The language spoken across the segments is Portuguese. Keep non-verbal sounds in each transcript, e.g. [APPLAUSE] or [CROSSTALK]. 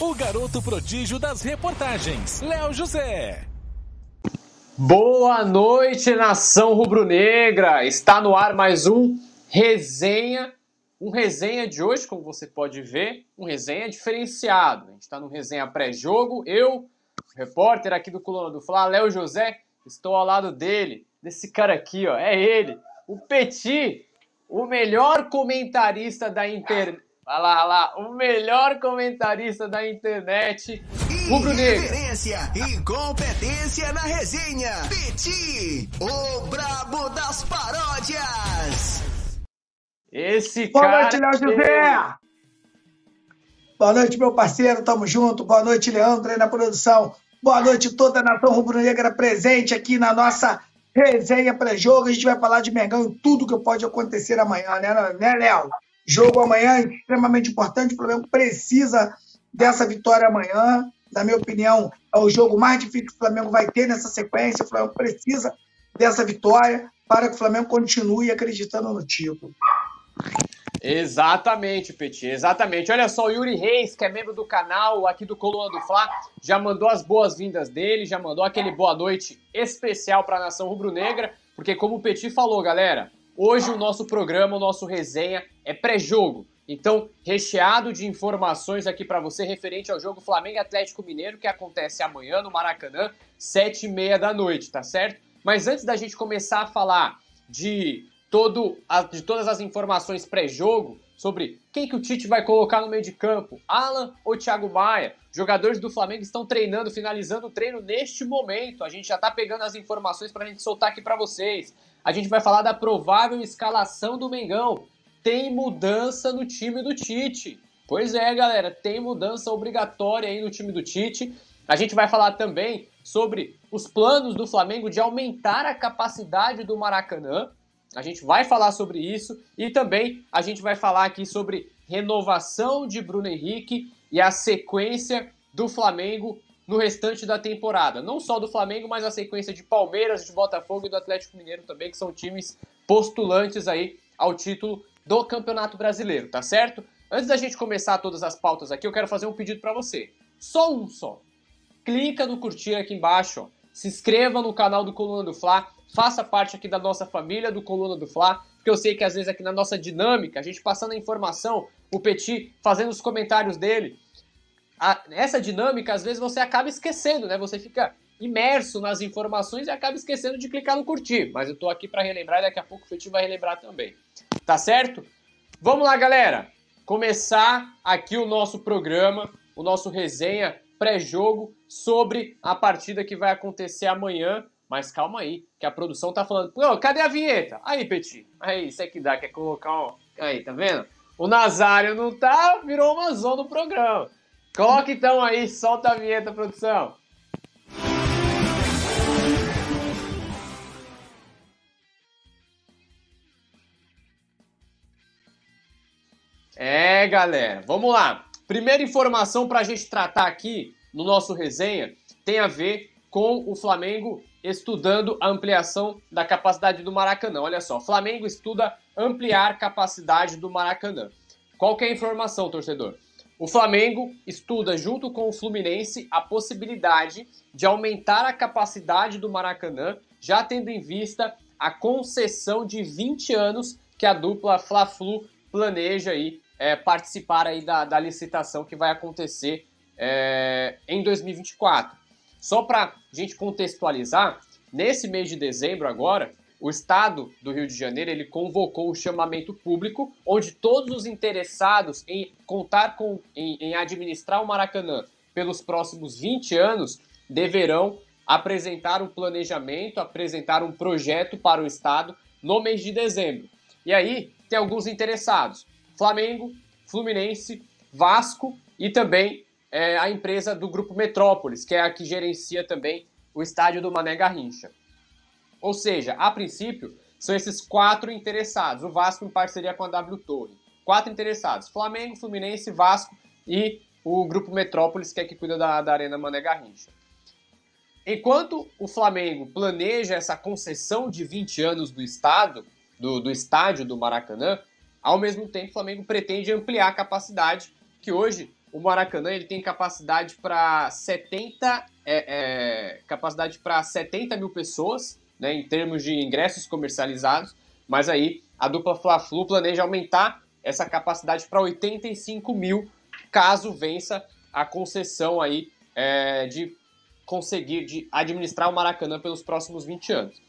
O garoto prodígio das reportagens, Léo José. Boa noite, nação rubro-negra! Está no ar mais um resenha. Um resenha de hoje, como você pode ver, um resenha diferenciado. A gente está no resenha pré-jogo. Eu, repórter aqui do Coluna do Fla, Léo José, estou ao lado dele, desse cara aqui, ó. É ele, o Petit, o melhor comentarista da internet. Olha lá, olha lá, o melhor comentarista da internet rubro-negro. Referência e competência na resenha. Petit, o brabo das paródias. Esse Boa cara. noite, Léo José! Boa noite, meu parceiro, tamo junto. Boa noite, Leandro, aí na produção. Boa noite, toda a nação rubro-negra presente aqui na nossa resenha pré-jogo. A gente vai falar de Mengão e tudo que pode acontecer amanhã, né, né Léo? Jogo amanhã é extremamente importante. O Flamengo precisa dessa vitória amanhã. Na minha opinião, é o jogo mais difícil que o Flamengo vai ter nessa sequência. O Flamengo precisa dessa vitória para que o Flamengo continue acreditando no título. Exatamente, Petit, exatamente. Olha só, o Yuri Reis, que é membro do canal aqui do Coluna do Fla, já mandou as boas-vindas dele, já mandou aquele boa noite especial para a nação rubro-negra, porque como o Petit falou, galera, hoje o nosso programa, o nosso resenha é pré-jogo. Então, recheado de informações aqui para você referente ao jogo Flamengo Atlético Mineiro, que acontece amanhã no Maracanã, sete e meia da noite, tá certo? Mas antes da gente começar a falar de todo de todas as informações pré-jogo sobre quem que o Tite vai colocar no meio de campo, Alan ou Thiago Maia. Jogadores do Flamengo estão treinando, finalizando o treino neste momento. A gente já tá pegando as informações para a gente soltar aqui para vocês. A gente vai falar da provável escalação do Mengão. Tem mudança no time do Tite. Pois é, galera, tem mudança obrigatória aí no time do Tite. A gente vai falar também sobre os planos do Flamengo de aumentar a capacidade do Maracanã. A gente vai falar sobre isso e também a gente vai falar aqui sobre renovação de Bruno Henrique e a sequência do Flamengo no restante da temporada. Não só do Flamengo, mas a sequência de Palmeiras, de Botafogo e do Atlético Mineiro também, que são times postulantes aí ao título do Campeonato Brasileiro, tá certo? Antes da gente começar todas as pautas aqui, eu quero fazer um pedido para você. Só um só. Clica no curtir aqui embaixo, ó. se inscreva no canal do Coluna do Fla, faça parte aqui da nossa família do Coluna do Fla, porque eu sei que às vezes aqui na nossa dinâmica, a gente passando a informação, o Petit fazendo os comentários dele, a, dinâmica às vezes você acaba esquecendo, né? Você fica imerso nas informações e acaba esquecendo de clicar no curtir. Mas eu tô aqui para relembrar e daqui a pouco o Petit vai relembrar também. Tá certo? Vamos lá, galera. Começar aqui o nosso programa, o nosso resenha pré-jogo sobre a partida que vai acontecer amanhã. Mas calma aí, que a produção tá falando. Pô, cadê a vinheta? Aí, Petit. Aí, isso é que dá, quer colocar um. Aí, tá vendo? O Nazário não tá, virou uma zona do programa. Coloca então aí, solta a vinheta, produção. É, galera, vamos lá. Primeira informação para a gente tratar aqui no nosso resenha tem a ver com o Flamengo estudando a ampliação da capacidade do Maracanã. Olha só, Flamengo estuda ampliar capacidade do Maracanã. Qual que é a informação, torcedor? O Flamengo estuda junto com o Fluminense a possibilidade de aumentar a capacidade do Maracanã, já tendo em vista a concessão de 20 anos que a dupla Fla-Flu planeja aí é, participar aí da, da, licitação que vai acontecer é, em 2024. Só para a gente contextualizar, nesse mês de dezembro agora, o Estado do Rio de Janeiro ele convocou um chamamento público onde todos os interessados em contar com, em, em administrar o Maracanã pelos próximos 20 anos deverão apresentar um planejamento, apresentar um projeto para o Estado no mês de dezembro. E aí tem alguns interessados. Flamengo, Fluminense, Vasco e também é, a empresa do Grupo Metrópolis, que é a que gerencia também o estádio do Mané Garrincha. Ou seja, a princípio, são esses quatro interessados. O Vasco em parceria com a W Torre. Quatro interessados: Flamengo, Fluminense, Vasco e o Grupo Metrópolis, que é que cuida da, da Arena Mané Garrincha. Enquanto o Flamengo planeja essa concessão de 20 anos do estado, do, do estádio do Maracanã, ao mesmo tempo o Flamengo pretende ampliar a capacidade, que hoje o Maracanã ele tem capacidade para 70 é, é, capacidade para 70 mil pessoas, né, em termos de ingressos comercializados, mas aí a dupla Fla-Flu planeja aumentar essa capacidade para 85 mil, caso vença a concessão aí é, de conseguir de administrar o Maracanã pelos próximos 20 anos.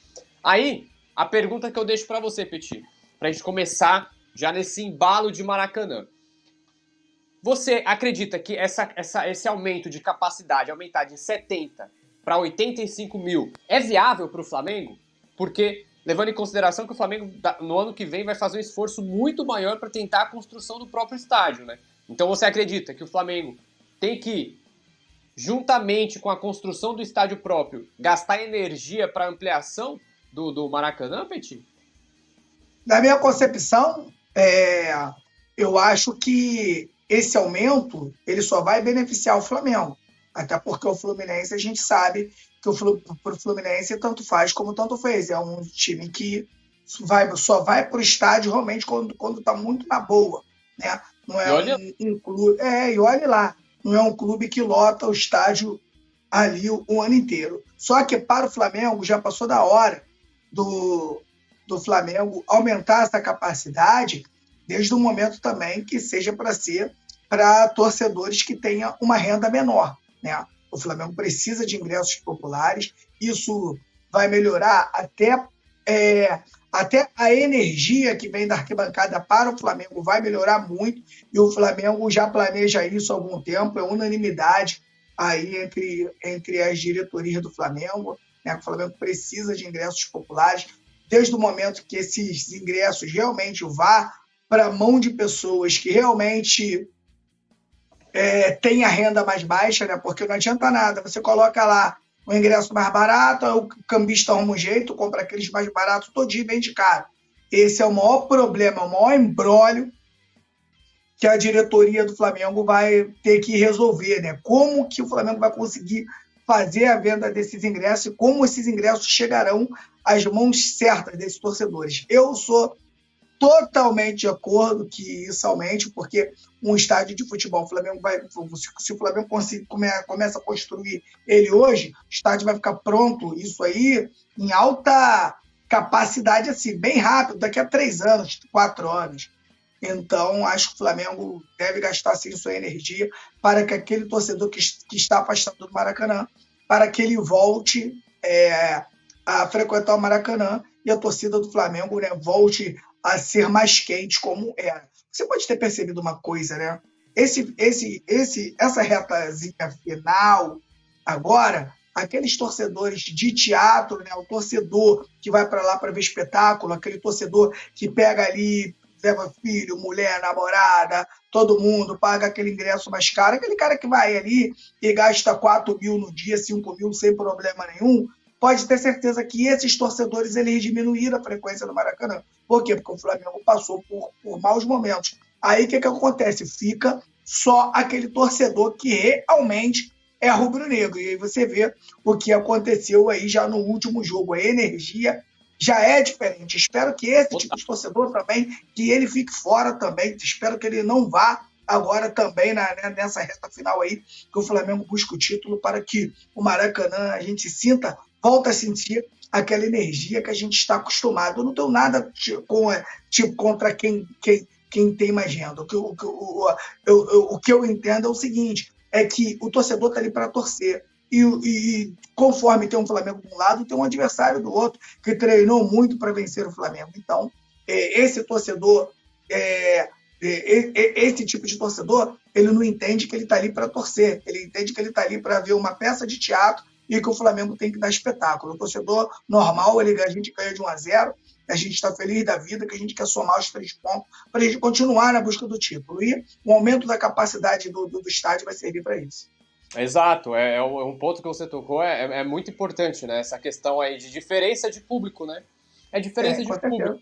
Aí, a pergunta que eu deixo para você, Petit, para a gente começar já nesse embalo de Maracanã. Você acredita que essa, essa, esse aumento de capacidade, aumentar de 70 para 85 mil, é viável para o Flamengo? Porque, levando em consideração que o Flamengo, no ano que vem, vai fazer um esforço muito maior para tentar a construção do próprio estádio, né? Então você acredita que o Flamengo tem que, juntamente com a construção do estádio próprio, gastar energia para ampliação do, do Maracanã, Petit? Na minha concepção, é, eu acho que esse aumento ele só vai beneficiar o Flamengo. Até porque o Fluminense, a gente sabe que o Fluminense tanto faz como tanto fez. É um time que vai, só vai para o estádio realmente quando está muito na boa. Né? Não é um, um, clube. É, e olhe lá, não é um clube que lota o estádio ali o, o, ano inteiro. Só que para o Flamengo já passou da hora do, do Flamengo aumentar essa capacidade desde o momento também que seja para ser para torcedores que tenham uma renda menor. Né? O Flamengo precisa de ingressos populares, isso vai melhorar até, é, até a energia que vem da arquibancada para o Flamengo vai melhorar muito, e o Flamengo já planeja isso há algum tempo, é unanimidade aí entre, entre as diretorias do Flamengo. Né? O Flamengo precisa de ingressos populares, desde o momento que esses ingressos realmente vá para a mão de pessoas que realmente é, têm a renda mais baixa, né? porque não adianta nada, você coloca lá o ingresso mais barato, o cambista arruma um jeito, compra aqueles mais baratos todinho bem de caro. Esse é o maior problema, o maior embrólio que a diretoria do Flamengo vai ter que resolver, né? Como que o Flamengo vai conseguir fazer a venda desses ingressos e como esses ingressos chegarão às mãos certas desses torcedores. Eu sou totalmente de acordo que isso aumente, porque um estádio de futebol, o Flamengo vai, se o Flamengo começa a construir ele hoje, o estádio vai ficar pronto, isso aí, em alta capacidade, assim, bem rápido, daqui a três anos, quatro anos. Então, acho que o Flamengo deve gastar sim sua energia para que aquele torcedor que, que está afastado do Maracanã, para que ele volte é, a frequentar o Maracanã e a torcida do Flamengo né, volte a ser mais quente como era. Você pode ter percebido uma coisa, né? Esse, esse, esse, essa retazinha final agora, aqueles torcedores de teatro, né? O torcedor que vai para lá para ver espetáculo, aquele torcedor que pega ali leva filho, mulher, namorada, todo mundo, paga aquele ingresso mais caro, aquele cara que vai ali e gasta 4 mil no dia, 5 mil sem problema nenhum, pode ter certeza que esses torcedores eles diminuíram a frequência no Maracanã. Por quê? Porque o Flamengo passou por, por maus momentos. Aí o que, que acontece? Fica só aquele torcedor que realmente é rubro-negro. E aí você vê o que aconteceu aí já no último jogo. A energia já é diferente. Espero que esse tipo de torcedor também, que ele fique fora também. Espero que ele não vá agora também na, né, nessa reta final aí, que o Flamengo busque o título para que o Maracanã a gente sinta, volta a sentir aquela energia que a gente está acostumado. Eu não tenho nada com, tipo, contra quem, quem, quem tem mais renda. O que, o, o, o, o que eu entendo é o seguinte, é que o torcedor está ali para torcer. E, e, conforme tem um Flamengo de um lado, tem um adversário do outro que treinou muito para vencer o Flamengo. Então, é, esse torcedor, é, é, é, esse tipo de torcedor, ele não entende que ele está ali para torcer, ele entende que ele está ali para ver uma peça de teatro e que o Flamengo tem que dar espetáculo. O torcedor normal, ele, a gente ganha de 1 a 0, a gente está feliz da vida, que a gente quer somar os três pontos para a gente continuar na busca do título. E o aumento da capacidade do, do, do estádio vai servir para isso. Exato, é, é, um ponto que você tocou, é, é, muito importante, né? Essa questão aí de diferença de público, né? É diferença é, de público.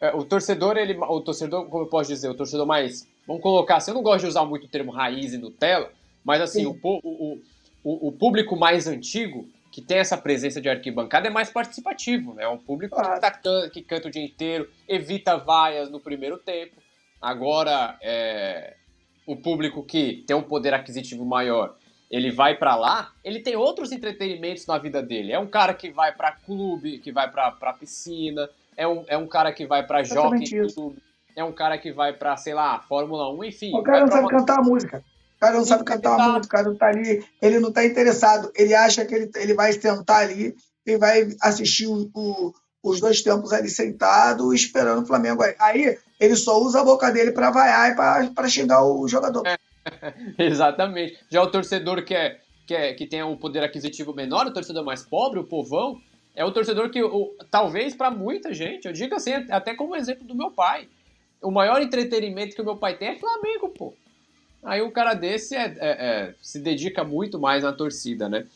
É, o torcedor, ele, o torcedor, como eu posso dizer, o torcedor mais, vamos colocar, assim, eu não gosto de usar muito o termo raiz e Nutella, mas assim, o, o, o, o, público mais antigo, que tem essa presença de arquibancada, é mais participativo, né? É um público claro. que, tá, que canta o dia inteiro, evita vaias no primeiro tempo. Agora, é, o público que tem um poder aquisitivo maior, ele vai para lá, ele tem outros entretenimentos na vida dele. É um cara que vai para clube, que vai para piscina, é um, é um cara que vai para jockey clube, é um cara que vai para, sei lá, Fórmula 1, enfim. O cara não sabe uma... cantar a música. O cara não sabe cantar a música, o cara não tá ali, ele não tá interessado. Ele acha que ele, ele vai sentar ali e vai assistir o, o, os dois tempos ali sentado, esperando o Flamengo aí. Aí ele só usa a boca dele para vaiar e para xingar o jogador. É. [LAUGHS] Exatamente. Já o torcedor que, é, que, é, que tem o um poder aquisitivo menor, o torcedor mais pobre, o povão, é o torcedor que, o, talvez para muita gente, eu digo assim, até como exemplo do meu pai, o maior entretenimento que o meu pai tem é Flamengo, pô. Aí o cara desse é, é, é, se dedica muito mais na torcida, né?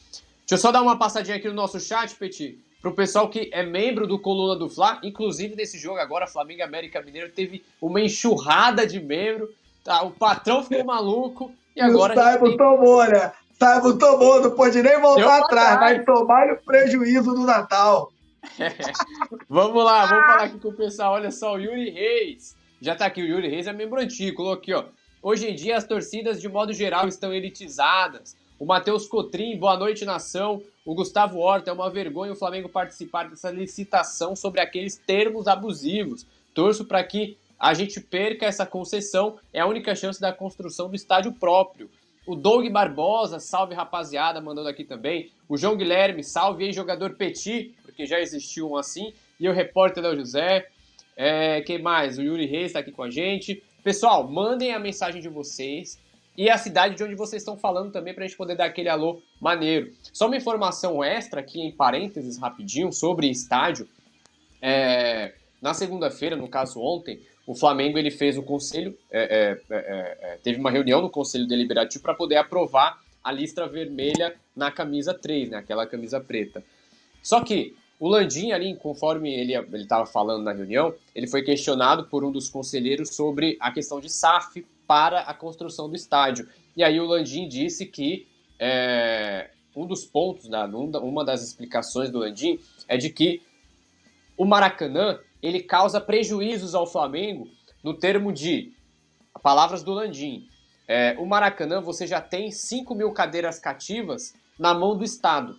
Deixa eu só dar uma passadinha aqui no nosso chat, Petit, pro pessoal que é membro do Coluna do Fla, inclusive nesse jogo agora, Flamengo América Mineiro, teve uma enxurrada de membro. Tá, o patrão ficou [LAUGHS] maluco e, e agora. O Saibo tem... tomou, né? Saibo tomou, não pode nem voltar atrás, vai tomar o prejuízo do Natal. É. [LAUGHS] Vamos lá, vamos falar [LAUGHS] aqui com o pessoal. Olha só, o Yuri Reis. Já tá aqui, o Yuri Reis é membro antigo. Colocou aqui, ó. Hoje em dia as torcidas, de modo geral, estão elitizadas. O Matheus Cotrim, boa noite, nação. O Gustavo Horta, é uma vergonha o Flamengo participar dessa licitação sobre aqueles termos abusivos. Torço para que a gente perca essa concessão, é a única chance da construção do estádio próprio. O Doug Barbosa, salve rapaziada, mandando aqui também. O João Guilherme, salve aí, jogador Petit, porque já existiu um assim. E o repórter Léo José. É, quem mais? O Yuri Reis está aqui com a gente. Pessoal, mandem a mensagem de vocês e a cidade de onde vocês estão falando também para a gente poder dar aquele alô maneiro. Só uma informação extra aqui em parênteses rapidinho sobre estádio. É, na segunda-feira, no caso ontem, o Flamengo ele fez o conselho, é é, é, é, é, teve uma reunião no conselho deliberativo para poder aprovar a listra vermelha na camisa 3, né, aquela camisa preta. Só que o Landim ali, conforme ele estava falando na reunião, ele foi questionado por um dos conselheiros sobre a questão de SAF para a construção do estádio. E aí o Landim disse que é, um dos pontos, né, uma das explicações do Landim é de que o Maracanã ele causa prejuízos ao Flamengo no termo de, palavras do Landim, é, o Maracanã você já tem 5 mil cadeiras cativas na mão do Estado.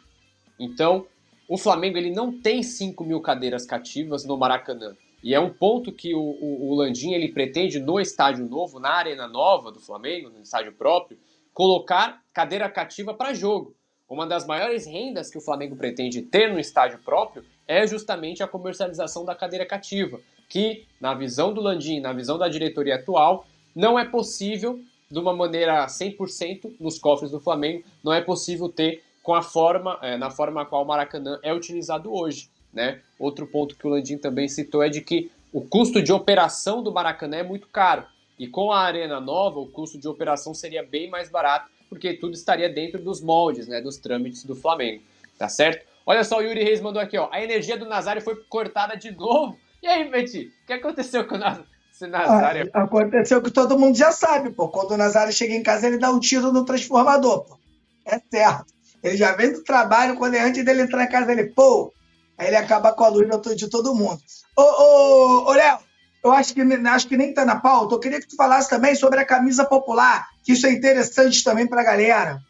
Então, o Flamengo ele não tem 5 mil cadeiras cativas no Maracanã. E é um ponto que o, o, o Landim ele pretende no estádio novo, na arena nova do Flamengo, no estádio próprio, colocar cadeira cativa para jogo. Uma das maiores rendas que o Flamengo pretende ter no estádio próprio é justamente a comercialização da cadeira cativa, que, na visão do Landim, na visão da diretoria atual, não é possível, de uma maneira 100% nos cofres do Flamengo, não é possível ter com a forma, é, na forma a qual o Maracanã é utilizado hoje. Né? Outro ponto que o Landim também citou é de que o custo de operação do Maracanã é muito caro. E com a arena nova, o custo de operação seria bem mais barato, porque tudo estaria dentro dos moldes, né, dos trâmites do Flamengo. Tá certo? Olha só, o Yuri Reis mandou aqui, ó. A energia do Nazário foi cortada de novo. E aí, Betty, o que aconteceu com o Nazário? Ah, aconteceu que todo mundo já sabe, pô. Quando o Nazário chega em casa, ele dá um tiro no transformador, pô. É certo. Ele já vem do trabalho, quando é antes dele entrar em casa, ele, pô, aí ele acaba com a luz de todo mundo. Ô, ô, ô Léo, eu acho que, acho que nem tá na pauta. Eu queria que tu falasse também sobre a camisa popular, que isso é interessante também pra galera.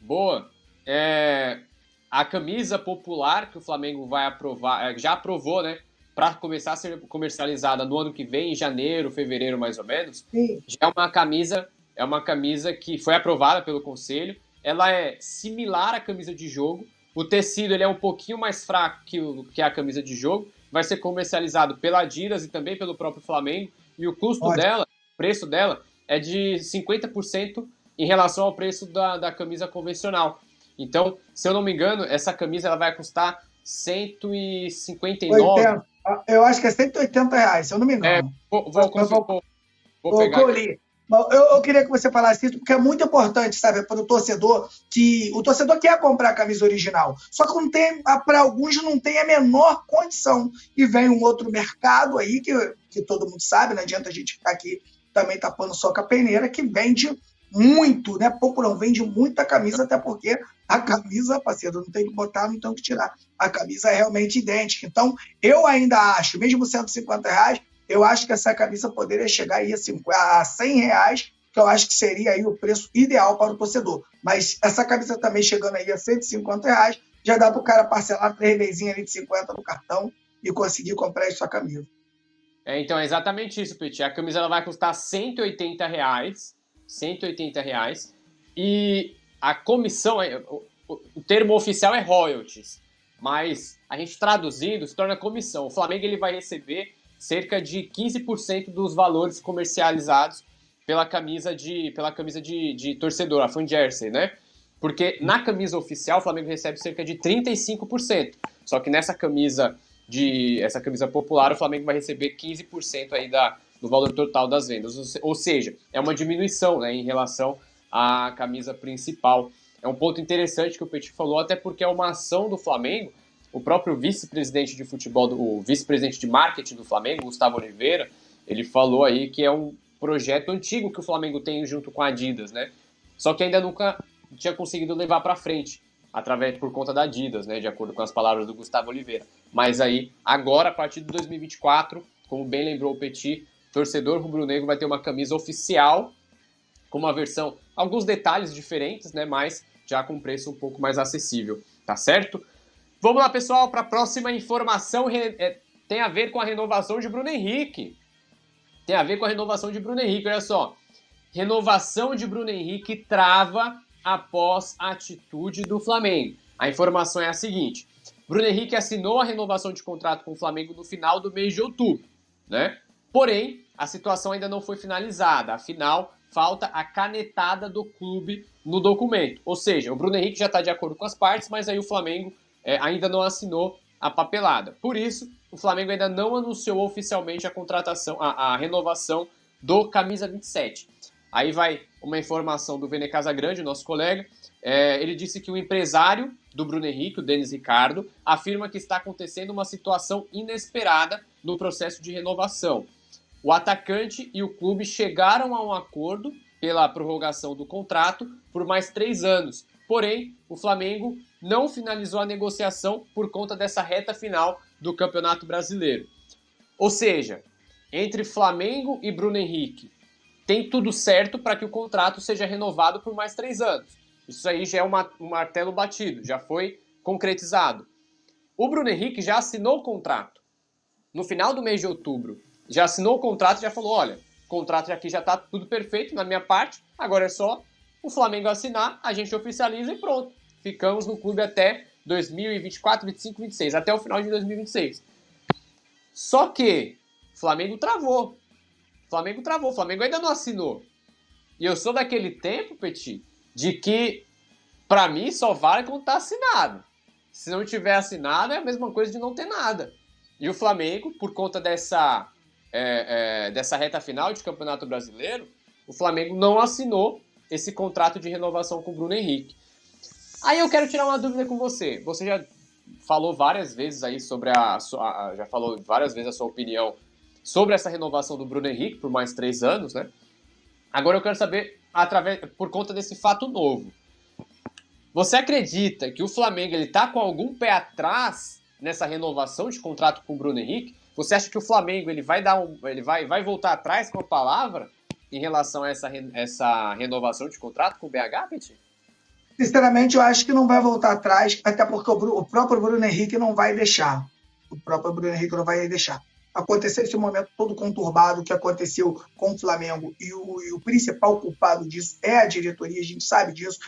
Boa. É, a camisa popular que o Flamengo vai aprovar, é, já aprovou, né? Para começar a ser comercializada no ano que vem, em janeiro, fevereiro mais ou menos. Sim. Já é uma camisa, é uma camisa que foi aprovada pelo conselho. Ela é similar à camisa de jogo. O tecido ele é um pouquinho mais fraco que, o, que a camisa de jogo. Vai ser comercializado pela Adidas e também pelo próprio Flamengo. E o custo Ótimo. dela, preço dela, é de 50% em relação ao preço da, da camisa convencional. Então, se eu não me engano, essa camisa ela vai custar 159. 80. Eu acho que é 180 reais, se eu não me engano. É, vou, vou, vou, vou, vou pegar. Eu, eu, queria que você falasse isso, porque é muito importante, sabe, para o torcedor, que o torcedor quer comprar a camisa original. Só que não tem, para alguns não tem a menor condição. E vem um outro mercado aí, que, que todo mundo sabe, não adianta a gente ficar aqui também tapando só com a peneira, que vende muito, né? Pouco não vende muita camisa, até porque a camisa, parceiro, não tem que botar, não tem que tirar. A camisa é realmente idêntica. Então, eu ainda acho, mesmo 150 reais, eu acho que essa camisa poderia chegar aí a 100 reais, que eu acho que seria aí o preço ideal para o torcedor. Mas essa camisa também chegando aí a 150 reais, já dá para o cara parcelar três vezes ali de 50 no cartão e conseguir comprar essa camisa. É, então é exatamente isso, Petit. A camisa ela vai custar 180 reais, 180 reais, e a comissão, é, o, o termo oficial é royalties, mas a gente traduzindo se torna comissão. O Flamengo ele vai receber cerca de 15% dos valores comercializados pela camisa de, pela camisa de, de torcedor, a fan jersey, né? Porque na camisa oficial o Flamengo recebe cerca de 35%. Só que nessa camisa de essa camisa popular o Flamengo vai receber 15% aí da, do valor total das vendas. Ou seja, é uma diminuição né, em relação à camisa principal. É um ponto interessante que o Petit falou, até porque é uma ação do Flamengo. O próprio vice-presidente de futebol, o vice-presidente de marketing do Flamengo, Gustavo Oliveira, ele falou aí que é um projeto antigo que o Flamengo tem junto com a Adidas, né? Só que ainda nunca tinha conseguido levar para frente, através por conta da Adidas, né, de acordo com as palavras do Gustavo Oliveira. Mas aí, agora, a partir de 2024, como bem lembrou o Petit, torcedor rubro-negro vai ter uma camisa oficial com uma versão, alguns detalhes diferentes, né, mas já com preço um pouco mais acessível, tá certo? Vamos lá, pessoal, para a próxima informação, é, tem a ver com a renovação de Bruno Henrique. Tem a ver com a renovação de Bruno Henrique, olha só. Renovação de Bruno Henrique trava após a atitude do Flamengo. A informação é a seguinte: Bruno Henrique assinou a renovação de contrato com o Flamengo no final do mês de outubro, né? Porém, a situação ainda não foi finalizada. Afinal, falta a canetada do clube no documento. Ou seja, o Bruno Henrique já está de acordo com as partes, mas aí o Flamengo é, ainda não assinou a papelada. Por isso, o Flamengo ainda não anunciou oficialmente a contratação, a, a renovação do camisa 27. Aí vai uma informação do Vene Casagrande, nosso colega. É, ele disse que o empresário do Bruno Henrique, o Denis Ricardo, afirma que está acontecendo uma situação inesperada no processo de renovação. O atacante e o clube chegaram a um acordo pela prorrogação do contrato por mais três anos. Porém, o Flamengo não finalizou a negociação por conta dessa reta final do Campeonato Brasileiro. Ou seja, entre Flamengo e Bruno Henrique, tem tudo certo para que o contrato seja renovado por mais três anos. Isso aí já é uma, um martelo batido, já foi concretizado. O Bruno Henrique já assinou o contrato. No final do mês de outubro, já assinou o contrato e já falou: olha, o contrato aqui já está tudo perfeito na minha parte, agora é só o Flamengo assinar, a gente oficializa e pronto. Ficamos no clube até 2024, 25, 26, até o final de 2026. Só que Flamengo travou. Flamengo travou, Flamengo ainda não assinou. E eu sou daquele tempo, Petit, de que para mim só vale quando tá assinado. Se não tiver assinado, é a mesma coisa de não ter nada. E o Flamengo, por conta dessa, é, é, dessa reta final de Campeonato Brasileiro, o Flamengo não assinou esse contrato de renovação com o Bruno Henrique. Aí eu quero tirar uma dúvida com você. Você já falou várias vezes aí sobre a, a já falou várias vezes a sua opinião sobre essa renovação do Bruno Henrique por mais três anos, né? Agora eu quero saber, através, por conta desse fato novo. Você acredita que o Flamengo ele tá com algum pé atrás nessa renovação de contrato com o Bruno Henrique? Você acha que o Flamengo ele vai dar um, ele vai, vai voltar atrás com a palavra em relação a essa, essa renovação de contrato com o BH, Petit? Sinceramente, eu acho que não vai voltar atrás, até porque o, o próprio Bruno Henrique não vai deixar. O próprio Bruno Henrique não vai deixar aconteceu esse momento todo conturbado que aconteceu com o Flamengo e o, e o, principal culpado disso é a diretoria, a gente sabe disso,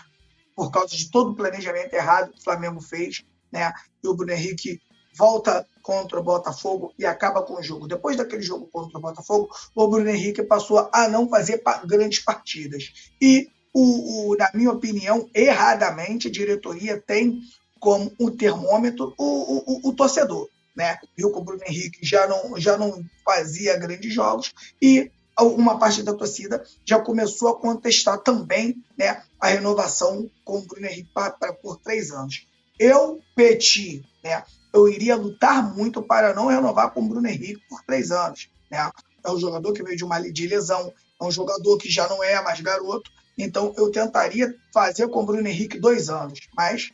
por causa de todo o planejamento errado que o Flamengo fez, né? E o Bruno Henrique volta contra o Botafogo e acaba com o jogo. Depois daquele jogo contra o Botafogo, o Bruno Henrique passou a não fazer grandes partidas. E, o, o, na minha opinião, erradamente, a diretoria tem como um termômetro o, o, o torcedor né? Viu que o Bruno Henrique já não, já não fazia grandes jogos e uma parte da torcida já começou a contestar também né, a renovação com o Bruno Henrique pra, pra, por três anos. Eu, Petit, né, eu iria lutar muito para não renovar com o Bruno Henrique por três anos. Né? É um jogador que veio de uma de lesão, é um jogador que já não é mais garoto, então eu tentaria fazer com o Bruno Henrique dois anos, mas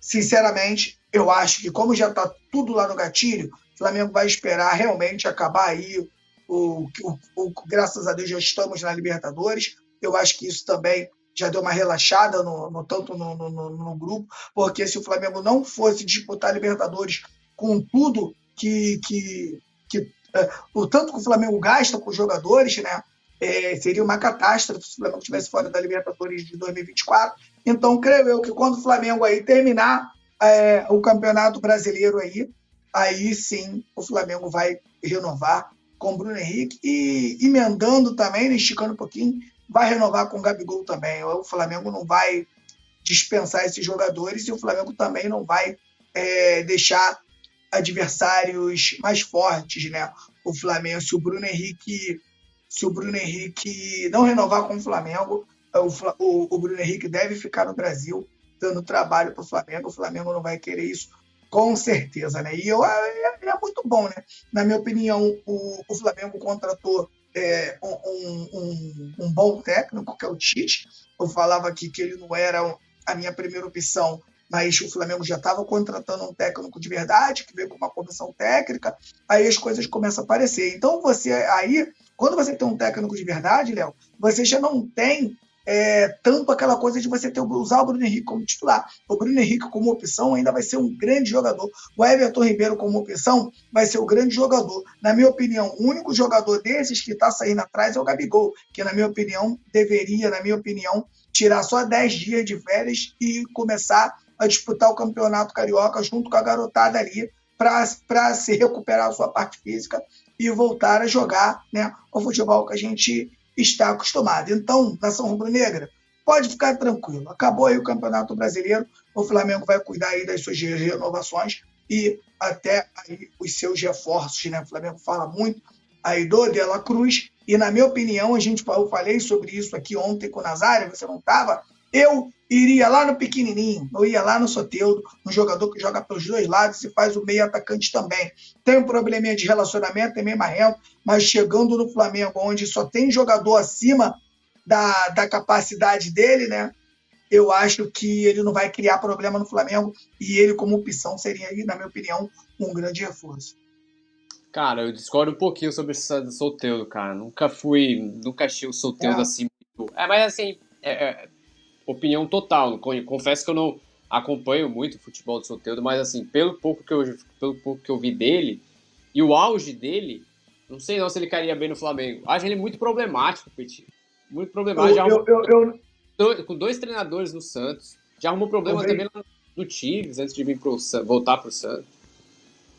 sinceramente eu acho que, como já está tudo lá no gatilho, o Flamengo vai esperar realmente acabar aí o, o, o, graças a Deus já estamos na Libertadores. Eu acho que isso também já deu uma relaxada no, no tanto no, no, no, grupo, porque se o Flamengo não fosse disputar a Libertadores com tudo que, que, que é, o tanto que o Flamengo gasta com os jogadores, né? É, seria uma catástrofe se o Flamengo estivesse fora da Libertadores de 2024. Então, creio eu que quando o Flamengo aí terminar é, o Campeonato Brasileiro aí, aí sim o Flamengo vai renovar com o Bruno Henrique e emendando também, né, esticando um pouquinho, vai renovar com o Gabigol também. O Flamengo não vai dispensar esses jogadores e o Flamengo também não vai é, deixar adversários mais fortes, né? O Flamengo, se o Bruno Henrique, se o Bruno Henrique não renovar com o Flamengo, o, o, Bruno Henrique deve ficar no Brasil dando trabalho para o Flamengo. O Flamengo não vai querer isso com certeza, né? E eu, é, é, muito bom, né? Na minha opinião, o, o Flamengo contratou é, um, um, um, bom técnico, que é o Tite. Eu falava aqui que ele não era a minha primeira opção, mas o Flamengo já estava contratando um técnico de verdade, que veio com uma comissão técnica, aí as coisas começam a aparecer. Então, você aí, quando você tem um técnico de verdade, Léo, você já não tem é, tanto aquela coisa de você ter, usar o Bruno Henrique como titular. O Bruno Henrique como opção ainda vai ser um grande jogador. O Everton Ribeiro como opção vai ser o grande jogador. Na minha opinião, o único jogador desses que está saindo atrás é o Gabigol, que na minha opinião deveria, na minha opinião, tirar só 10 dias de férias e começar a disputar o Campeonato Carioca junto com a garotada ali para se recuperar a sua parte física e voltar a jogar né, o futebol que a gente está acostumado. Então, nação rubro-negra, pode ficar tranquilo. Acabou aí o Campeonato Brasileiro, o Flamengo vai cuidar aí das suas renovações e até aí os seus reforços, né? O Flamengo fala muito aí do De La Cruz e na minha opinião, a gente eu falei sobre isso aqui ontem com o Nazário, você não estava, eu iria lá no pequenininho, eu ia lá no Soteudo, um jogador que joga pelos dois lados e faz o meio atacante também. Tem um probleminha de relacionamento, é meio marrento, mas chegando no Flamengo, onde só tem jogador acima da, da capacidade dele, né? Eu acho que ele não vai criar problema no Flamengo e ele, como opção, seria, na minha opinião, um grande reforço. Cara, eu discordo um pouquinho sobre esse Soteudo, cara. Nunca fui, nunca achei o Soteudo é. assim. É, mas assim, é, é opinião total. Confesso que eu não acompanho muito o futebol do Soteldo, mas assim, pelo pouco que eu, pelo pouco que eu vi dele e o auge dele, não sei não se ele cairia bem no Flamengo. Acho ele muito problemático, Petit. Muito problemático. Eu, eu, eu. Com dois treinadores no Santos. Já arrumou problema também no Tigres antes de vir pro, voltar para o Santos.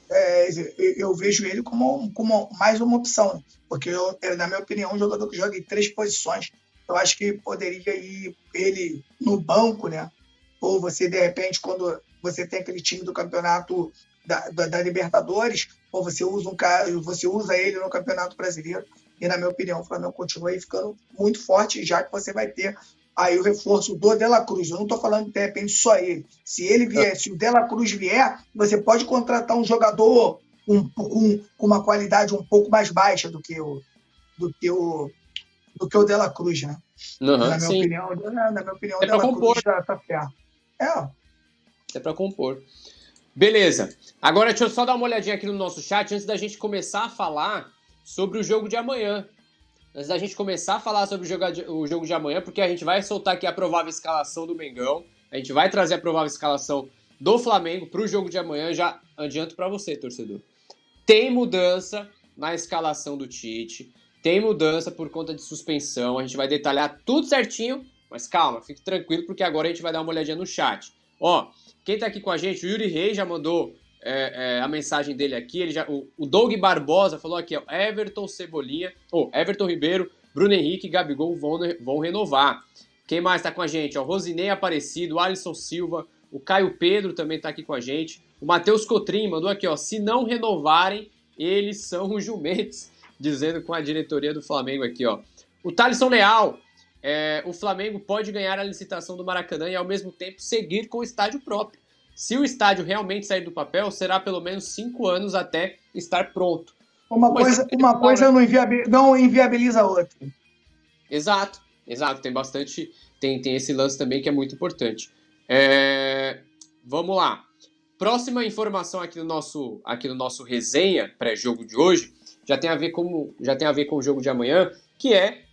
É, eu vejo ele como, como mais uma opção, porque eu, na minha opinião, um jogador que joga em três posições eu acho que poderia ir ele no banco, né? Ou você, de repente, quando você tem aquele time do campeonato da, da, da Libertadores, ou você usa um cara, você usa ele no Campeonato Brasileiro. E, na minha opinião, o Flamengo continua aí ficando muito forte, já que você vai ter aí o reforço do Dela Cruz. Eu não estou falando de repente só ele. Se ele vier, se o Dela Cruz vier, você pode contratar um jogador um, com, com uma qualidade um pouco mais baixa do que o, do que o, do que o Dela Cruz, né? Uhum, na, minha sim. opinião, na minha opinião, é o Dela compor. Cruz tá, tá ferro. É. É para compor. Beleza. Agora deixa eu só dar uma olhadinha aqui no nosso chat antes da gente começar a falar sobre o jogo de amanhã. Antes da gente começar a falar sobre o jogo de, o jogo de amanhã, porque a gente vai soltar aqui a provável escalação do Mengão. A gente vai trazer a provável escalação do Flamengo para o jogo de amanhã. Já adianto para você, torcedor. Tem mudança na escalação do Tite. Tem mudança por conta de suspensão, a gente vai detalhar tudo certinho, mas calma, fique tranquilo, porque agora a gente vai dar uma olhadinha no chat. Ó, quem tá aqui com a gente, o Yuri Reis já mandou é, é, a mensagem dele aqui, ele já, o, o Doug Barbosa falou aqui, ó, Everton Cebolinha, ou oh, Everton Ribeiro, Bruno Henrique e Gabigol vão, vão renovar. Quem mais tá com a gente? Ó, Rosinei Aparecido, Alisson Silva, o Caio Pedro também tá aqui com a gente, o Matheus Cotrim mandou aqui, ó, se não renovarem, eles são os jumentos dizendo com a diretoria do Flamengo aqui, ó. O Thalisson Leal, é, o Flamengo pode ganhar a licitação do Maracanã e ao mesmo tempo seguir com o estádio próprio. Se o estádio realmente sair do papel, será pelo menos cinco anos até estar pronto. Uma coisa, uma coisa não, inviabiliza, não inviabiliza a outra. Exato, exato. Tem bastante. Tem, tem esse lance também que é muito importante. É, vamos lá. Próxima informação aqui no nosso, aqui no nosso resenha pré-jogo de hoje já tem a ver com, já tem a ver com o jogo de amanhã, que é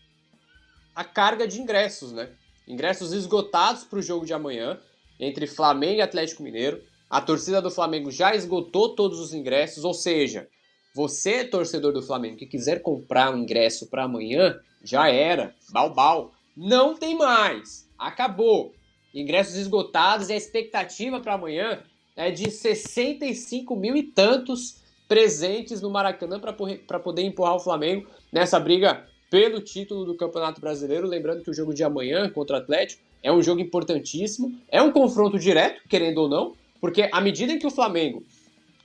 a carga de ingressos, né? Ingressos esgotados para o jogo de amanhã entre Flamengo e Atlético Mineiro. A torcida do Flamengo já esgotou todos os ingressos, ou seja, você, torcedor do Flamengo, que quiser comprar um ingresso para amanhã, já era. Balbal. Não tem mais. Acabou. Ingressos esgotados e a expectativa para amanhã é de 65 mil e tantos presentes no Maracanã para poder empurrar o Flamengo nessa briga pelo título do Campeonato Brasileiro. Lembrando que o jogo de amanhã contra o Atlético é um jogo importantíssimo, é um confronto direto, querendo ou não, porque à medida em que o Flamengo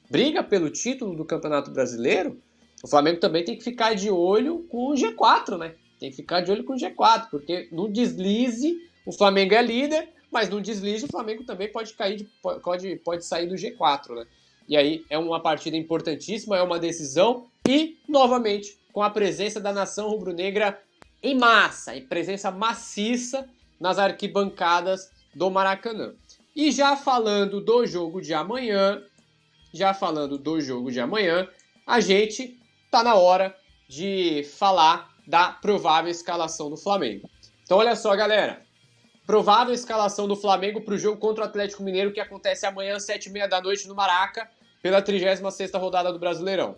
briga pelo título do Campeonato Brasileiro, o Flamengo também tem que ficar de olho com o G4, né? Tem que ficar de olho com o G4, porque no deslize o Flamengo é líder, mas no deslize o Flamengo também pode cair, de, pode, pode sair do G4, né? E aí é uma partida importantíssima, é uma decisão e, novamente, com a presença da nação rubro-negra em massa, em presença maciça nas arquibancadas do Maracanã. E já falando do jogo de amanhã, já falando do jogo de amanhã, a gente tá na hora de falar da provável escalação do Flamengo. Então olha só, galera. Provável escalação do Flamengo para o jogo contra o Atlético Mineiro que acontece amanhã às 7h30 da noite no Maraca, pela 36ª rodada do Brasileirão.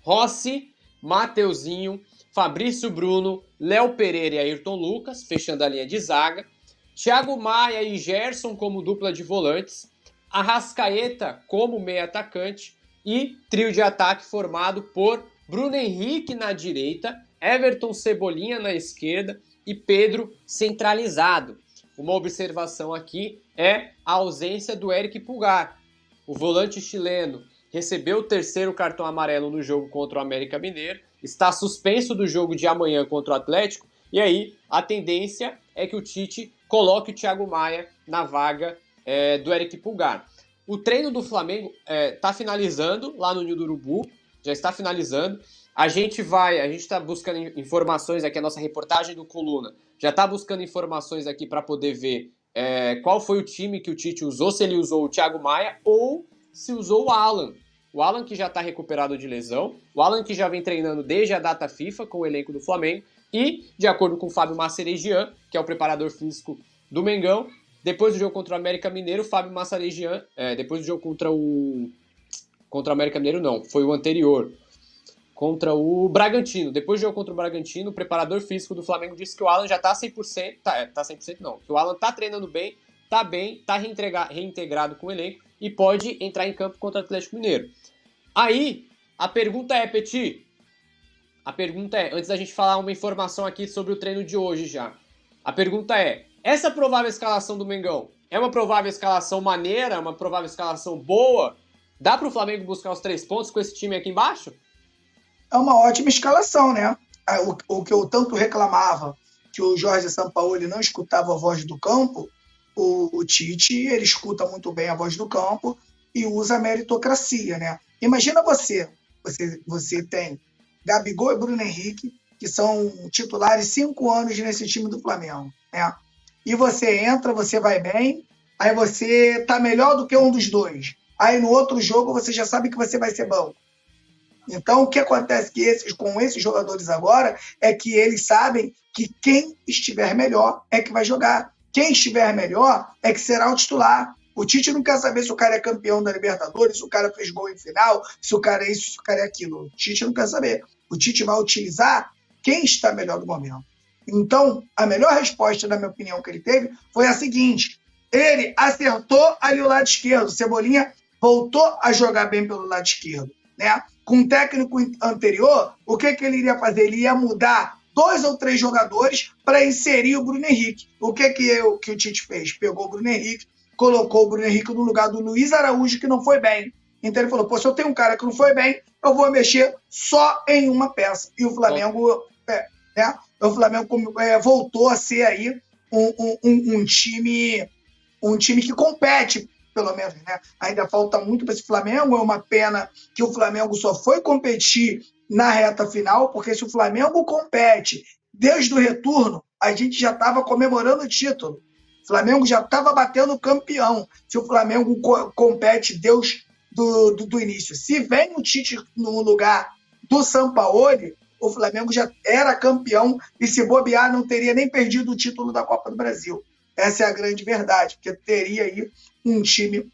Rossi, Mateuzinho, Fabrício Bruno, Léo Pereira e Ayrton Lucas, fechando a linha de zaga. Thiago Maia e Gerson como dupla de volantes. Arrascaeta como meia atacante. E trio de ataque formado por Bruno Henrique na direita, Everton Cebolinha na esquerda e Pedro centralizado. Uma observação aqui é a ausência do Eric Pulgar. O volante chileno recebeu o terceiro cartão amarelo no jogo contra o América Mineiro, está suspenso do jogo de amanhã contra o Atlético, e aí a tendência é que o Tite coloque o Thiago Maia na vaga é, do Eric Pulgar. O treino do Flamengo está é, tá finalizando lá no Nil do Urubu, já está finalizando. A gente vai, a gente está buscando informações aqui, a nossa reportagem do Coluna já está buscando informações aqui para poder ver é, qual foi o time que o Tite usou, se ele usou o Thiago Maia ou se usou o Alan. O Alan que já está recuperado de lesão, o Alan que já vem treinando desde a data FIFA com o elenco do Flamengo e, de acordo com o Fábio Massaregian, que é o preparador físico do Mengão, depois do jogo contra o América Mineiro, o Fábio Massaregian, é, depois do jogo contra o contra o América Mineiro não, foi o anterior, contra o Bragantino. Depois do jogo contra o Bragantino, o preparador físico do Flamengo disse que o Alan já tá 100%, tá, é, tá 100% não, que o Alan tá treinando bem, tá bem, tá reintegrado com o elenco e pode entrar em campo contra o Atlético Mineiro. Aí, a pergunta é, Petit, a pergunta é, antes da gente falar uma informação aqui sobre o treino de hoje já, a pergunta é, essa provável escalação do Mengão é uma provável escalação maneira, uma provável escalação boa? Dá para o Flamengo buscar os três pontos com esse time aqui embaixo? É uma ótima escalação, né? O, o que eu tanto reclamava, que o Jorge Sampaoli não escutava a voz do campo, o, o, Tite, ele escuta muito bem a voz do campo e usa a meritocracia, né? Imagina você, você, você tem Gabigol e Bruno Henrique, que são titulares cinco anos nesse time do Flamengo, né? E você entra, você vai bem, aí você tá melhor do que um dos dois. Aí no outro jogo você já sabe que você vai ser bom. Então, o que acontece que esses, com esses jogadores agora é que eles sabem que quem estiver melhor é que vai jogar. Quem estiver melhor é que será o titular. O Tite não quer saber se o cara é campeão da Libertadores, se o cara fez gol em final, se o cara é isso, se o cara é aquilo. O Tite não quer saber. O Tite vai utilizar quem está melhor no momento. Então, a melhor resposta, na minha opinião, que ele teve foi a seguinte: ele acertou ali o lado esquerdo. Cebolinha voltou a jogar bem pelo lado esquerdo. Né? Com o técnico anterior, o que, que ele iria fazer? Ele ia mudar dois ou três jogadores para inserir o Bruno Henrique. O que, que, eu, que o Tite fez? Pegou o Bruno Henrique, colocou o Bruno Henrique no lugar do Luiz Araújo, que não foi bem. Então ele falou: pô, se eu tenho um cara que não foi bem, eu vou mexer só em uma peça. E o Flamengo, é, né? O Flamengo é, voltou a ser aí um, um, um, time um time que compete pelo menos, né? Ainda falta muito para esse Flamengo. É uma pena que o Flamengo só foi competir na reta final, porque se o Flamengo compete desde o retorno, a gente já estava comemorando o título. O Flamengo já estava batendo campeão. Se o Flamengo co compete Deus do, do, do, início. Se vem o Tite no lugar do Sampaoli, o Flamengo já era campeão e se bobear não teria nem perdido o título da Copa do Brasil. Essa é a grande verdade, porque teria aí um time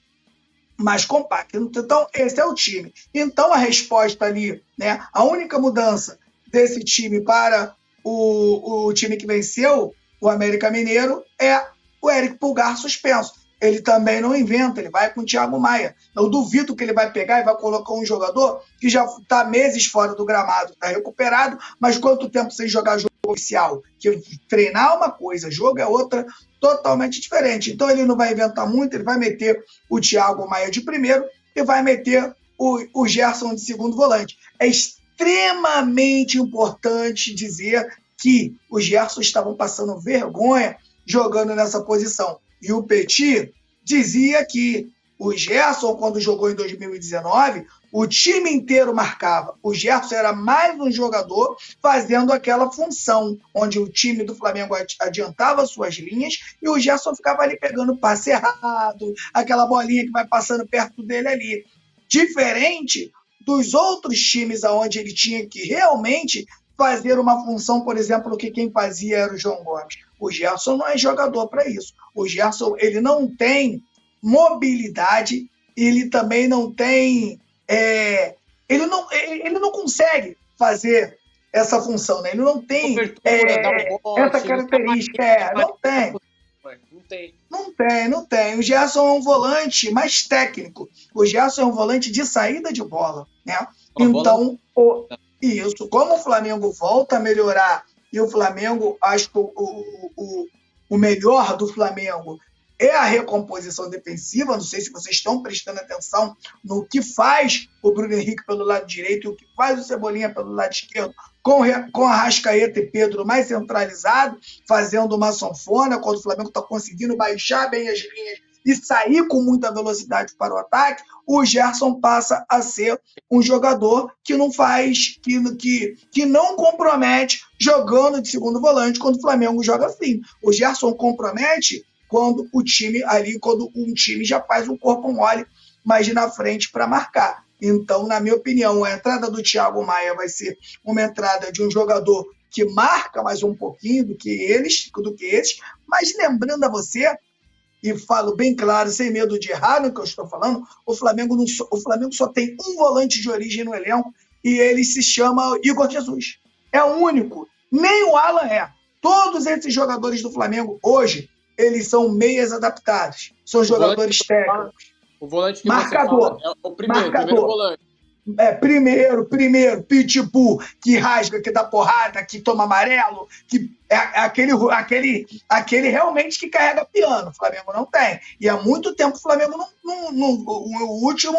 mais compacto. Então, esse é o time. Então, a resposta ali, né, a única mudança desse time para o, o time que venceu, o América Mineiro, é o Eric Pulgar suspenso ele também não inventa, ele vai com o Thiago Maia. Eu duvido que ele vai pegar e vai colocar um jogador que já está meses fora do gramado, está recuperado, mas quanto tempo sem jogar jogo oficial? Que treinar é uma coisa, jogo é outra totalmente diferente. Então ele não vai inventar muito, ele vai meter o Thiago Maia de primeiro e vai meter o, o Gerson de segundo volante. É extremamente importante dizer que os Gerson estavam passando vergonha jogando nessa posição. E o Petit dizia que o Gerson, quando jogou em 2019, o time inteiro marcava. O Gerson era mais um jogador fazendo aquela função, onde o time do Flamengo adiantava suas linhas e o Gerson ficava ali pegando passe errado, aquela bolinha que vai passando perto dele ali. Diferente dos outros times aonde ele tinha que realmente fazer uma função, por exemplo, que quem fazia era o João Gomes. O Gerson não é jogador para isso. O Gerson ele não tem mobilidade, ele também não tem. É, ele, não, ele não consegue fazer essa função, né? Ele não tem é, essa característica. É, não tem. Não tem. Não tem, não tem. O Gerson é um volante mais técnico. O Gerson é um volante de saída de bola, né? então, o, isso. Como o Flamengo volta a melhorar e o Flamengo, acho que o, o, o melhor do Flamengo é a recomposição defensiva. Não sei se vocês estão prestando atenção no que faz o Bruno Henrique pelo lado direito e o que faz o Cebolinha pelo lado esquerdo, com, com a Rascaeta e Pedro mais centralizado, fazendo uma sanfona, quando o Flamengo está conseguindo baixar bem as linhas e sair com muita velocidade para o ataque, o Gerson passa a ser um jogador que não faz, que, que, que não compromete jogando de segundo volante quando o Flamengo joga assim. O Gerson compromete quando o time ali, quando um time já faz um corpo mole mais na frente para marcar. Então, na minha opinião, a entrada do Thiago Maia vai ser uma entrada de um jogador que marca mais um pouquinho do que eles, do que eles, mas lembrando a você e falo bem claro, sem medo de errar no que eu estou falando, o Flamengo, não, o Flamengo só tem um volante de origem no elenco e ele se chama Igor Jesus. É o único. Nem o Alan é. Todos esses jogadores do Flamengo hoje, eles são meias adaptados. São jogadores técnicos. O volante que Marcador. é o primeiro, Marcador. primeiro volante. É, primeiro, primeiro, pitbull que rasga, que dá porrada, que toma amarelo, que é, é aquele, aquele, aquele realmente que carrega piano. O Flamengo não tem. E há muito tempo o Flamengo não. não, não o último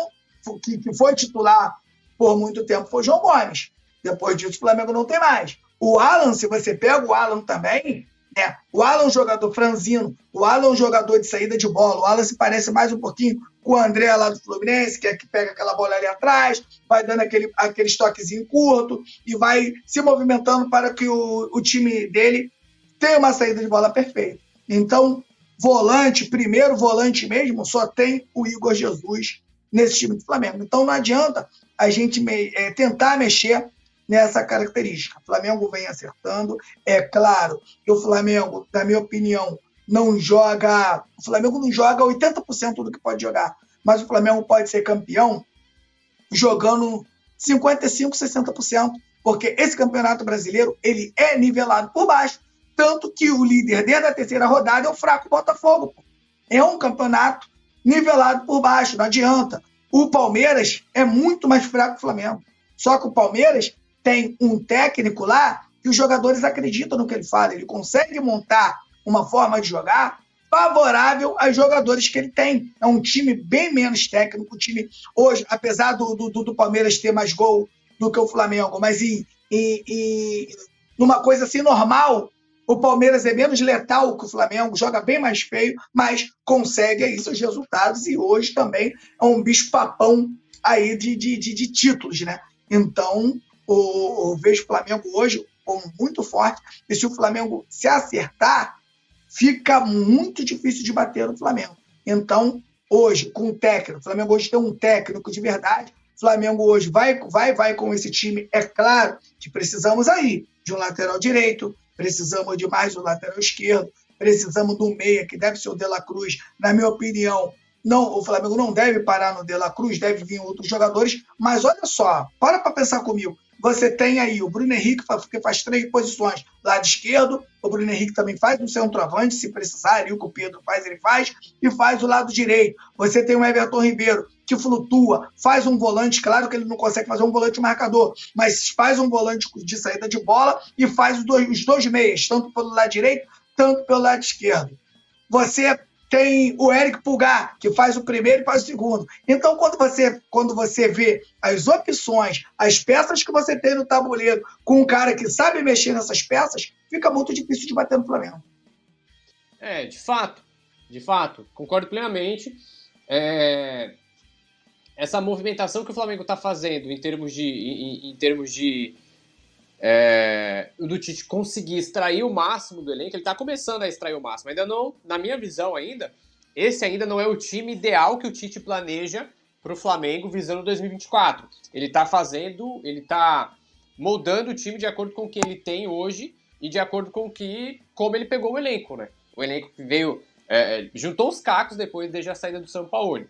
que, que foi titular por muito tempo foi o João Gomes. Depois disso, o Flamengo não tem mais. O Alan, se você pega o Alan também, né? O Alan é um jogador franzino, o Alan é um jogador de saída de bola, o Alan se parece mais um pouquinho com o André lá do Fluminense, que é que pega aquela bola ali atrás, vai dando aquele, aquele toquezinho curto e vai se movimentando para que o, o time dele tenha uma saída de bola perfeita. Então, volante, primeiro volante mesmo, só tem o Igor Jesus nesse time do Flamengo. Então não adianta a gente me, é, tentar mexer nessa característica. O Flamengo vem acertando. É claro que o Flamengo, na minha opinião, não joga. O Flamengo não joga 80% do que pode jogar. Mas o Flamengo pode ser campeão jogando 55%, 60%. Porque esse campeonato brasileiro ele é nivelado por baixo. Tanto que o líder desde a terceira rodada é o fraco Botafogo. É um campeonato nivelado por baixo, não adianta. O Palmeiras é muito mais fraco que o Flamengo. Só que o Palmeiras tem um técnico lá que os jogadores acreditam no que ele fala. Ele consegue montar uma forma de jogar favorável aos jogadores que ele tem. É um time bem menos técnico. O time hoje, apesar do, do, do Palmeiras ter mais gol do que o Flamengo, mas em, em, em numa coisa assim normal, o Palmeiras é menos letal que o Flamengo, joga bem mais feio, mas consegue aí seus resultados e hoje também é um bicho-papão aí de, de, de, de títulos, né? Então, o, o vejo o Flamengo hoje como muito forte. E se o Flamengo se acertar, fica muito difícil de bater no Flamengo. Então, hoje, com o técnico, o Flamengo hoje tem um técnico de verdade. Flamengo hoje vai, vai, vai com esse time. É claro que precisamos aí de um lateral direito, precisamos de mais um lateral esquerdo, precisamos do meia, que deve ser o De La Cruz. Na minha opinião, não, o Flamengo não deve parar no De La Cruz, deve vir outros jogadores. Mas olha só, para para pensar comigo. Você tem aí o Bruno Henrique, que faz três posições. Lado esquerdo, o Bruno Henrique também faz um centroavante, se precisar, ali o que o Pedro faz, ele faz, e faz o lado direito. Você tem o Everton Ribeiro, que flutua, faz um volante, claro que ele não consegue fazer um volante marcador, mas faz um volante de saída de bola e faz os dois, os dois meias, tanto pelo lado direito, tanto pelo lado esquerdo. Você tem o Eric Pulgar, que faz o primeiro e faz o segundo. Então, quando você, quando você vê as opções, as peças que você tem no tabuleiro, com um cara que sabe mexer nessas peças, fica muito difícil de bater no Flamengo. É, de fato, de fato, concordo plenamente. É... Essa movimentação que o Flamengo está fazendo em termos de, em, em termos de é, do Tite conseguir extrair o máximo do elenco, ele está começando a extrair o máximo. Ainda não, na minha visão ainda, esse ainda não é o time ideal que o Tite planeja para o Flamengo visando 2024. Ele está fazendo, ele está moldando o time de acordo com o que ele tem hoje e de acordo com que como ele pegou o elenco, né? O elenco que veio é, juntou os cacos depois desde a saída do São Paulo.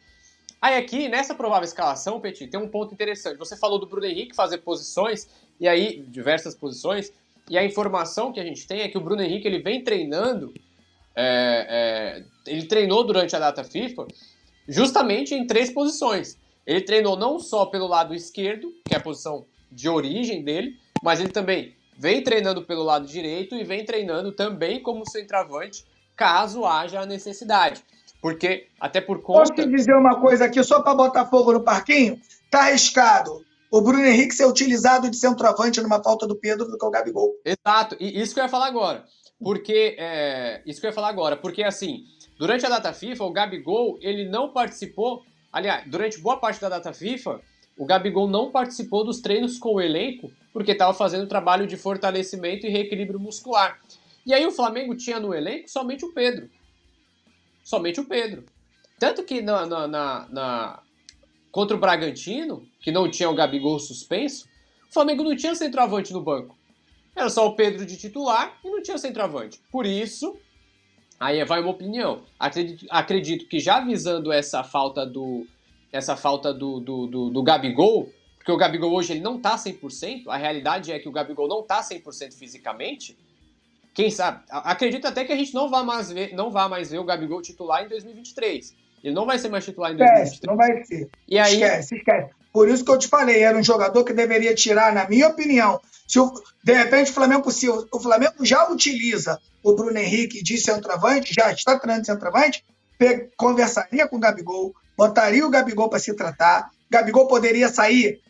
Aí aqui, nessa provável escalação, Petit, tem um ponto interessante. Você falou do Bruno Henrique fazer posições, e aí, diversas posições, e a informação que a gente tem é que o Bruno Henrique ele vem treinando, é, é, ele treinou durante a data FIFA, justamente em três posições. Ele treinou não só pelo lado esquerdo, que é a posição de origem dele, mas ele também vem treinando pelo lado direito e vem treinando também como centroavante, caso haja a necessidade. Porque, até por conta. Posso te dizer uma coisa aqui, só para botar fogo no parquinho? Tá arriscado o Bruno Henrique ser utilizado de centroavante numa falta do Pedro do que o Gabigol. Exato, e isso que eu ia falar agora. Porque. É, isso que eu ia falar agora. Porque, assim, durante a data FIFA, o Gabigol, ele não participou. Aliás, durante boa parte da data FIFA, o Gabigol não participou dos treinos com o elenco porque estava fazendo trabalho de fortalecimento e reequilíbrio muscular. E aí o Flamengo tinha no elenco somente o Pedro somente o Pedro. Tanto que na, na, na, na, contra o Bragantino, que não tinha o Gabigol suspenso, o Flamengo não tinha centroavante no banco. Era só o Pedro de titular e não tinha centroavante. Por isso, aí vai uma opinião. Acredito, acredito que já visando essa falta do essa falta do, do, do, do Gabigol, porque o Gabigol hoje ele não tá 100%, a realidade é que o Gabigol não tá 100% fisicamente, quem sabe? Acredito até que a gente não vá mais ver, não vá mais ver o Gabigol titular em 2023. Ele não vai ser mais titular em 2023. Esquece, não vai ser. E aí... Esquece, esquece. Por isso que eu te falei, era um jogador que deveria tirar, na minha opinião. Se o, de repente o Flamengo, se o, o Flamengo já utiliza o Bruno Henrique de centroavante, já está treinando centroavante, conversaria com o Gabigol, botaria o Gabigol para se tratar. Gabigol poderia sair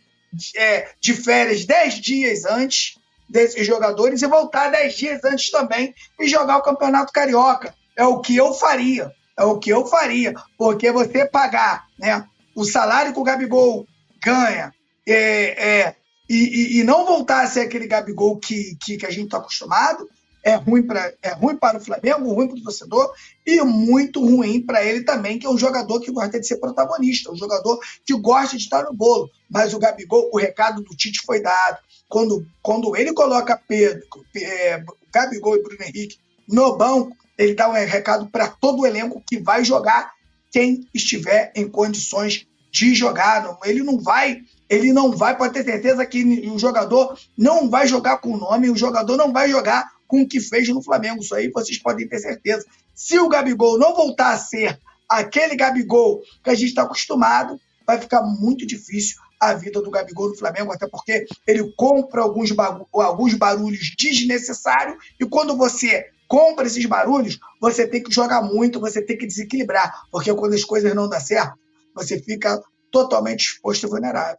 é, de férias 10 dias antes, desses jogadores e voltar dez dias antes também e jogar o Campeonato Carioca. É o que eu faria. É o que eu faria. Porque você pagar né, o salário que o Gabigol ganha é, é, e, e, não voltar a ser aquele Gabigol que, que, que a gente está acostumado, é ruim, pra, é ruim para o Flamengo, ruim para o torcedor e muito ruim para ele também, que é um jogador que gosta de ser protagonista, um jogador que gosta de estar no bolo. Mas o Gabigol, o recado do Tite foi dado. Quando, quando ele coloca Pedro, é, Gabigol e Bruno Henrique no banco, ele dá um recado para todo o elenco que vai jogar quem estiver em condições de jogar. Ele não vai, ele não vai, pode ter certeza que o jogador não vai jogar com o nome, o jogador não vai jogar com o que fez no Flamengo. Isso aí vocês podem ter certeza. Se o Gabigol não voltar a ser aquele Gabigol que a gente está acostumado, vai ficar muito difícil a vida do Gabigol no Flamengo, até porque ele compra alguns, alguns barulhos desnecessários e quando você compra esses barulhos, você tem que jogar muito, você tem que desequilibrar, porque quando as coisas não dão certo, você fica totalmente exposto e vulnerável.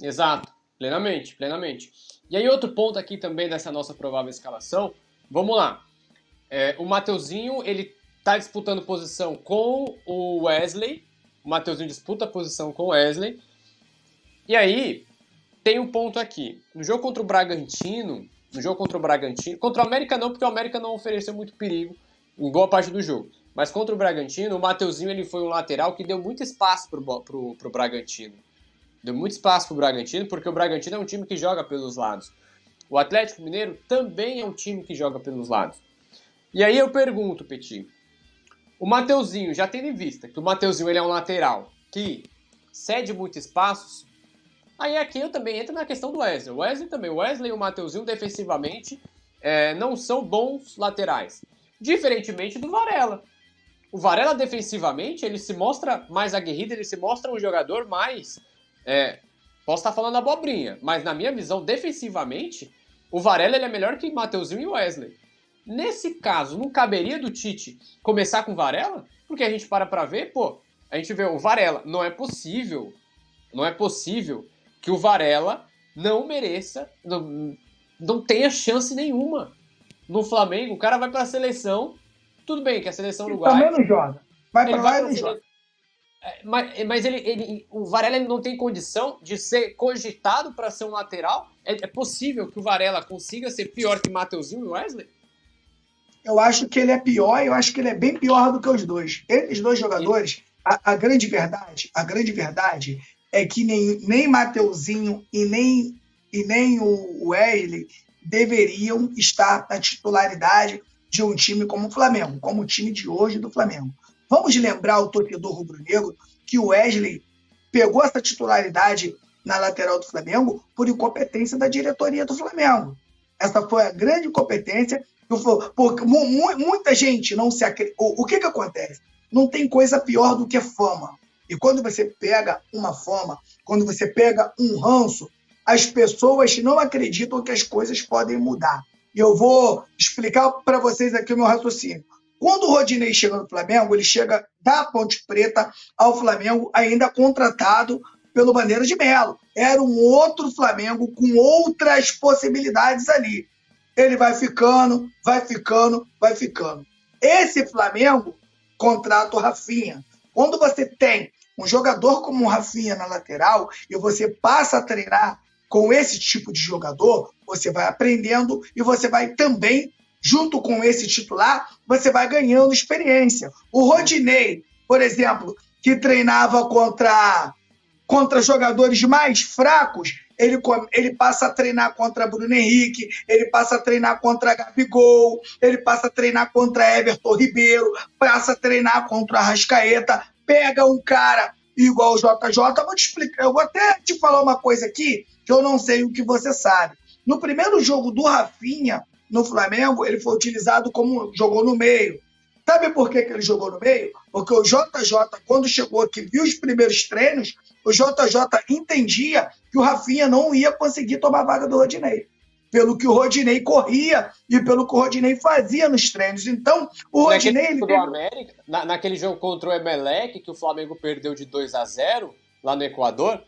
Exato, plenamente, plenamente. E aí, outro ponto aqui também dessa nossa provável escalação, vamos lá. É, o Mateuzinho, ele tá disputando posição com o Wesley. O Mateuzinho disputa a posição com o Wesley. E aí, tem um ponto aqui. No jogo contra o Bragantino, no jogo contra o Bragantino, contra o América não, porque o América não ofereceu muito perigo em boa parte do jogo. Mas contra o Bragantino, o Mateuzinho ele foi um lateral que deu muito espaço pro, pro, pro Bragantino. Deu muito espaço para o Bragantino, porque o Bragantino é um time que joga pelos lados. O Atlético Mineiro também é um time que joga pelos lados. E aí eu pergunto, Petit, o Mateuzinho, já tendo em vista que o Mateuzinho ele é um lateral que cede muitos espaços, aí aqui eu também entro na questão do Wesley. O Wesley também, o Wesley e o Mateuzinho defensivamente é, não são bons laterais. Diferentemente do Varela. O Varela defensivamente, ele se mostra mais aguerrido, ele se mostra um jogador mais... É, posso estar falando abobrinha, mas na minha visão, defensivamente, o Varela ele é melhor que Mateuzinho e Wesley. Nesse caso, não caberia do Tite começar com Varela? Porque a gente para pra ver, pô, a gente vê o Varela. Não é possível, não é possível que o Varela não mereça, não, não tenha chance nenhuma no Flamengo. O cara vai pra seleção, tudo bem que a seleção uruguaia... Também não joga. Vai pra lá e não joga. É, mas, mas ele, ele, o Varela ele não tem condição de ser cogitado para ser um lateral? É, é, possível que o Varela consiga ser pior que Mateuzinho e Wesley? Eu acho que ele é pior, eu acho que ele é bem pior do que os dois. Eles dois jogadores, a, a grande verdade, a grande verdade é que nem, nem Mateuzinho e nem, e nem o Wesley deveriam estar na titularidade de um time como o Flamengo, como o time de hoje do Flamengo. Vamos lembrar o torcedor rubro-negro que o Wesley pegou essa titularidade na lateral do Flamengo por incompetência da diretoria do Flamengo. Essa foi a grande incompetência. Porque muita gente não se acredita. O que, que acontece? Não tem coisa pior do que fama. E quando você pega uma fama, quando você pega um ranço, as pessoas não acreditam que as coisas podem mudar. E eu vou explicar para vocês aqui o meu raciocínio. Quando o Rodinei chega no Flamengo, ele chega da Ponte Preta ao Flamengo, ainda contratado pelo Bandeira de Melo. Era um outro Flamengo com outras possibilidades ali. Ele vai ficando, vai ficando, vai ficando. Esse Flamengo contrata o Rafinha. Quando você tem um jogador como o Rafinha na lateral e você passa a treinar com esse tipo de jogador, você vai aprendendo e você vai também junto com esse titular, você vai ganhando experiência. O Rodinei, por exemplo, que treinava contra, contra jogadores mais fracos, ele, ele passa a treinar contra Bruno Henrique, ele passa a treinar contra Gabigol, ele passa a treinar contra Everton Ribeiro, passa a treinar contra Arrascaeta, pega um cara igual o JJ, vou te explicar, eu vou até te falar uma coisa aqui que eu não sei o que você sabe. No primeiro jogo do Rafinha, no Flamengo, ele foi utilizado como jogou no meio. Sabe por que, que ele jogou no meio? Porque o JJ, quando chegou aqui, viu os primeiros treinos, o JJ entendia que o Rafinha não ia conseguir tomar a vaga do Rodinei. Pelo que o Rodinei corria e pelo que o Rodinei fazia nos treinos. Então, o Rodinei. Naquele, ele... América, na, naquele jogo contra o Emelec, que o Flamengo perdeu de 2 a 0 lá no Equador,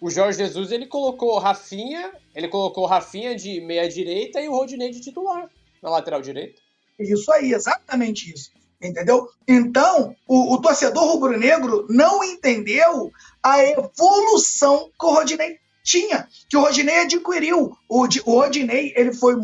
o Jorge Jesus ele colocou o Rafinha, ele colocou o Rafinha de meia direita e o Rodinei de titular na lateral direita. Isso aí, exatamente isso. Entendeu? Então, o, o torcedor rubro-negro não entendeu a evolução que o Rodinei tinha, que o Rodinei adquiriu. O, o Rodinei ele foi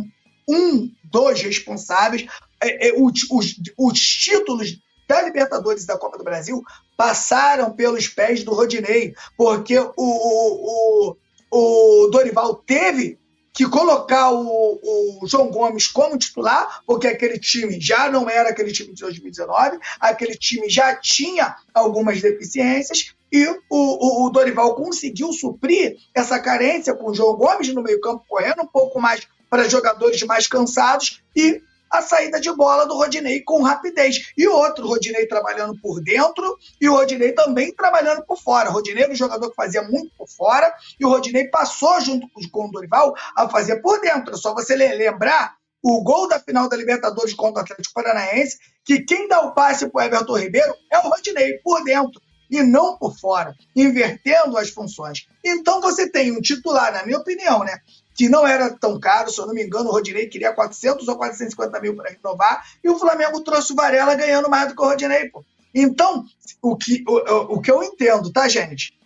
um dos responsáveis. É, é, os, os, os títulos da Libertadores da Copa do Brasil passaram pelos pés do Rodinei, porque o, o, o, o Dorival teve que colocar o, o, João Gomes como titular, porque aquele time já não era aquele time de 2019, aquele time já tinha algumas deficiências, e o, o, Dorival conseguiu suprir essa carência com o João Gomes no meio-campo, correndo um pouco mais para jogadores mais cansados, e a saída de bola do Rodinei com rapidez. E outro, Rodinei trabalhando por dentro e o Rodinei também trabalhando por fora. O Rodinei era um jogador que fazia muito por fora e o Rodinei passou junto com o Dorival a fazer por dentro. É só você lembrar o gol da final da Libertadores contra o Atlético Paranaense, que quem dá o passe para o Everton Ribeiro é o Rodinei, por dentro e não por fora, invertendo as funções. Então você tem um titular, na minha opinião, né, que não era tão caro, se eu não me engano, o Rodinei queria 400 ou 450 mil para renovar, e o Flamengo trouxe o Varela ganhando mais do que o Rodinei. Pô. Então, o que, o, o que eu entendo, tá, gente?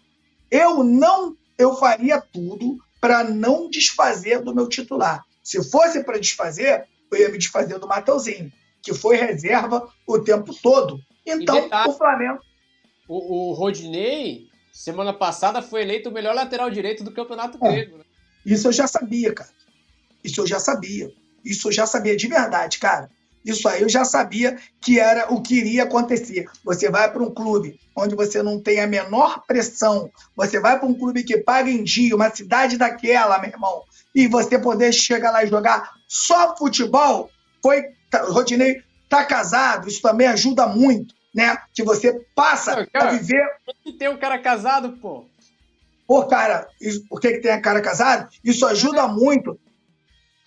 Eu não, eu faria tudo para não desfazer do meu titular. Se fosse para desfazer, eu ia me desfazer do Mateuzinho, que foi reserva o tempo todo. Então, detalhe, o Flamengo. O, o Rodinei, semana passada foi eleito o melhor lateral direito do Campeonato é. Grego. Né? Isso eu já sabia, cara. Isso eu já sabia. Isso eu já sabia de verdade, cara. Isso aí eu já sabia que era o que iria acontecer. Você vai para um clube onde você não tem a menor pressão, você vai para um clube que paga em dia, uma cidade daquela, meu irmão, e você poder chegar lá e jogar só futebol, foi. O Rodinei tá casado, isso também ajuda muito, né? Que você passa cara, a viver. Por que tem um cara casado, pô? Pô, cara, por que, que tem a cara casado? Isso ajuda muito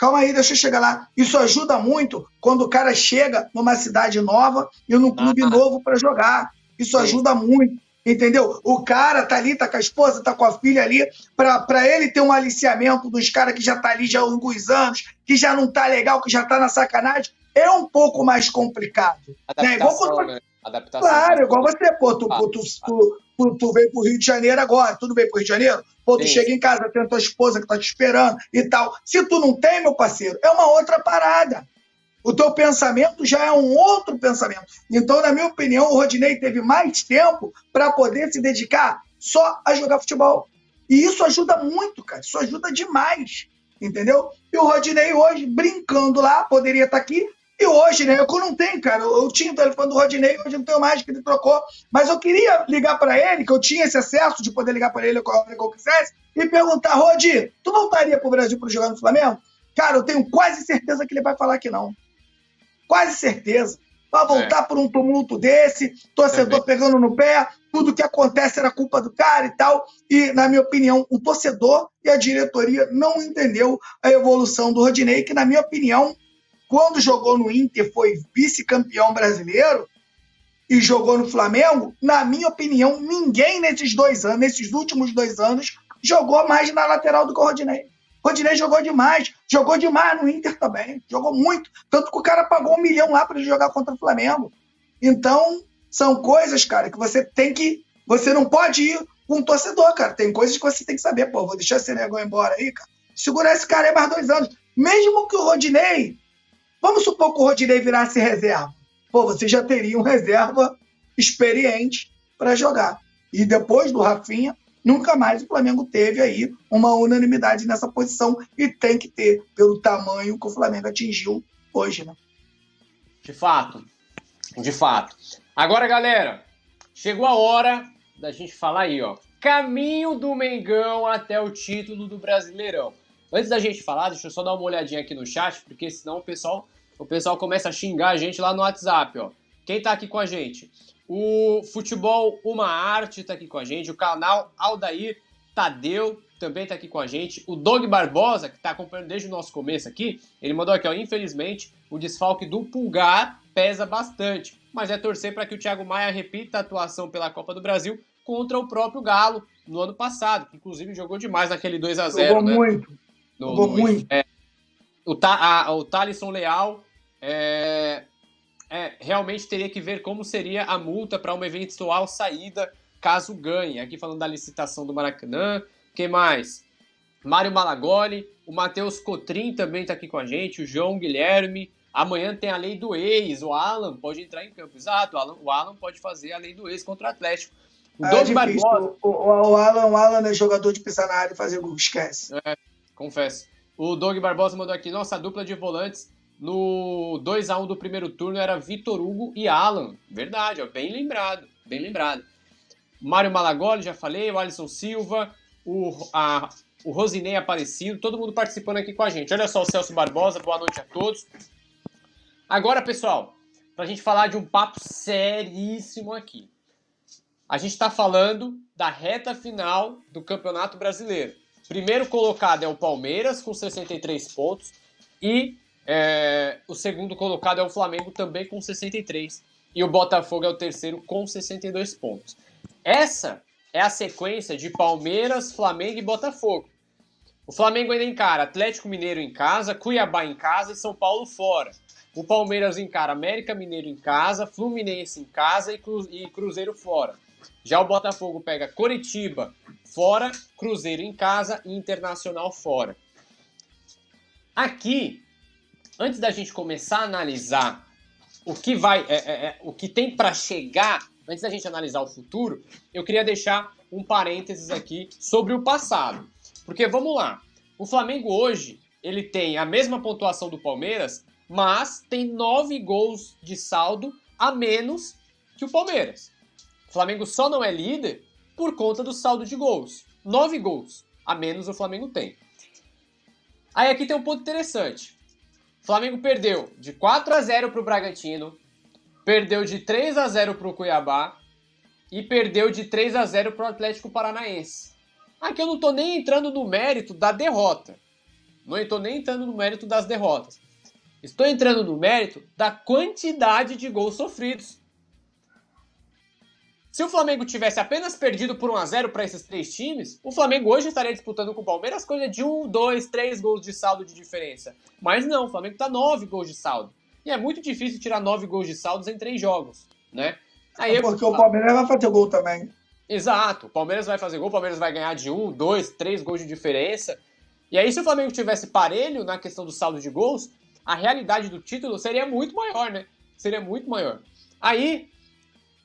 Calma aí, deixa eu chegar lá. Isso ajuda muito quando o cara chega numa cidade nova e num clube novo para jogar. Isso Sim. ajuda muito. Entendeu? O cara tá ali, tá com a esposa, tá com a filha ali, para ele ter um aliciamento dos caras que já tá ali já há alguns anos, que já não tá legal, que já tá na sacanagem, é um pouco mais complicado. Adaptação, né? Igual quando... né? Adaptação. Claro, igual você, pô, tu, tu, tu, tu, tu veio pro Rio de Janeiro agora, tudo bem pro Rio de Janeiro? Pô, tu Sim. chega em casa, tem a tua esposa que tá te esperando e tal. Se tu não tem, meu parceiro, é uma outra parada. O teu pensamento já é um outro pensamento. Então, na minha opinião, o Rodinei teve mais tempo para poder se dedicar só a jogar futebol. E isso ajuda muito, cara. Isso ajuda demais. Entendeu? E o Rodinei hoje, brincando lá, poderia estar tá aqui, e hoje, né? Eu não tenho, cara. Eu tinha o telefone do Rodinei, hoje não tenho mais, que ele trocou. Mas eu queria ligar para ele, que eu tinha esse acesso de poder ligar para ele quando eu quisesse, e perguntar, Rodi, tu voltaria pro Brasil para jogar no Flamengo? Cara, eu tenho quase certeza que ele vai falar que não. Quase certeza. Vai voltar é. por um tumulto desse, torcedor pegando no pé, tudo que acontece era culpa do cara e tal. E, na minha opinião, o torcedor e a diretoria não entendeu a evolução do Rodinei, que, na minha opinião, quando jogou no Inter, foi vice-campeão brasileiro e jogou no Flamengo, na minha opinião, ninguém nesses dois anos, nesses últimos dois anos, jogou mais na lateral do que o Rodinei. Rodinei jogou demais, jogou demais no Inter também, jogou muito. Tanto que o cara pagou um milhão lá para ele jogar contra o Flamengo. Então, são coisas, cara, que você tem que. Você não pode ir com um torcedor, cara. Tem coisas que você tem que saber. Pô, vou deixar esse negócio embora aí, cara. Segurar esse cara aí mais dois anos. Mesmo que o Rodinei Vamos supor que o Rodinei virasse reserva. Pô, você já teria um reserva experiente para jogar. E depois do Rafinha, nunca mais o Flamengo teve aí uma unanimidade nessa posição e tem que ter, pelo tamanho que o Flamengo atingiu hoje, né? De fato. De fato. Agora, galera, chegou a hora da gente falar aí, ó. Caminho do Mengão até o título do Brasileirão. Antes da gente falar, deixa eu só dar uma olhadinha aqui no chat, porque senão o pessoal, o pessoal começa a xingar a gente lá no WhatsApp, ó. Quem tá aqui com a gente? O Futebol Uma Arte tá aqui com a gente, o canal Aldair Tadeu também tá aqui com a gente, o Doug Barbosa, que tá acompanhando desde o nosso começo aqui, ele mandou aqui, ó, infelizmente, o desfalque do Pulgar pesa bastante, mas é torcer para que o Thiago Maia repita a atuação pela Copa do Brasil contra o próprio Galo no ano passado, que inclusive jogou demais naquele 2 a 0 Jogou né? muito. No, no, muito. É, o, a, o Thalisson Leal é, é, realmente teria que ver como seria a multa para uma eventual saída caso ganhe. Aqui falando da licitação do Maracanã. Quem mais? Mário Malagoli, o Matheus Cotrim também está aqui com a gente, o João Guilherme. Amanhã tem a lei do ex, o Alan pode entrar em campo. Exato, o Alan, o Alan pode fazer a lei do ex contra o Atlético. O é Barbosa. O, o, o, Alan, o Alan é jogador de pisar na área e fazer gol, esquece. É, confesso. O Doug Barbosa mandou aqui, nossa dupla de volantes no 2 a 1 do primeiro turno era Vitor Hugo e Alan. Verdade, ó, bem lembrado, bem lembrado. Mário Malagoli, já falei, o Alisson Silva, o, a, o Rosinei Aparecido, todo mundo participando aqui com a gente. Olha só o Celso Barbosa, boa noite a todos. Agora, pessoal, pra gente falar de um papo seríssimo aqui. A gente está falando da reta final do Campeonato Brasileiro. Primeiro colocado é o Palmeiras, com 63 pontos. E é, o segundo colocado é o Flamengo, também com 63. E o Botafogo é o terceiro, com 62 pontos. Essa é a sequência de Palmeiras, Flamengo e Botafogo. O Flamengo ainda encara Atlético Mineiro em casa, Cuiabá em casa e São Paulo fora. O Palmeiras encara América Mineiro em casa, Fluminense em casa e Cruzeiro fora. Já o Botafogo pega Coritiba fora, Cruzeiro em casa e Internacional fora. Aqui, antes da gente começar a analisar o que vai, é, é, é o que tem para chegar, antes da gente analisar o futuro, eu queria deixar um parênteses aqui sobre o passado. Porque vamos lá, o Flamengo hoje ele tem a mesma pontuação do Palmeiras, mas tem nove gols de saldo a menos que o Palmeiras. O Flamengo só não é líder por conta do saldo de gols. Nove gols a menos o Flamengo tem. Aí aqui tem um ponto interessante. O Flamengo perdeu de 4 a 0 para o Bragantino, perdeu de 3 a 0 para o Cuiabá e perdeu de 3 a 0 para o Atlético Paranaense. Aqui eu não estou nem entrando no mérito da derrota. Não estou nem entrando no mérito das derrotas. Estou entrando no mérito da quantidade de gols sofridos. Se o Flamengo tivesse apenas perdido por 1 a 0 para esses três times, o Flamengo hoje estaria disputando com o Palmeiras coisa de 1, 2, 3 gols de saldo de diferença. Mas não, o Flamengo está 9 gols de saldo. E é muito difícil tirar 9 gols de saldos em 3 jogos, né? Aí é porque eu... o Palmeiras vai fazer gol também. Exato, o Palmeiras vai fazer gol, o Palmeiras vai ganhar de 1, 2, 3 gols de diferença. E aí, se o Flamengo tivesse parelho na questão do saldo de gols, a realidade do título seria muito maior, né? Seria muito maior. Aí,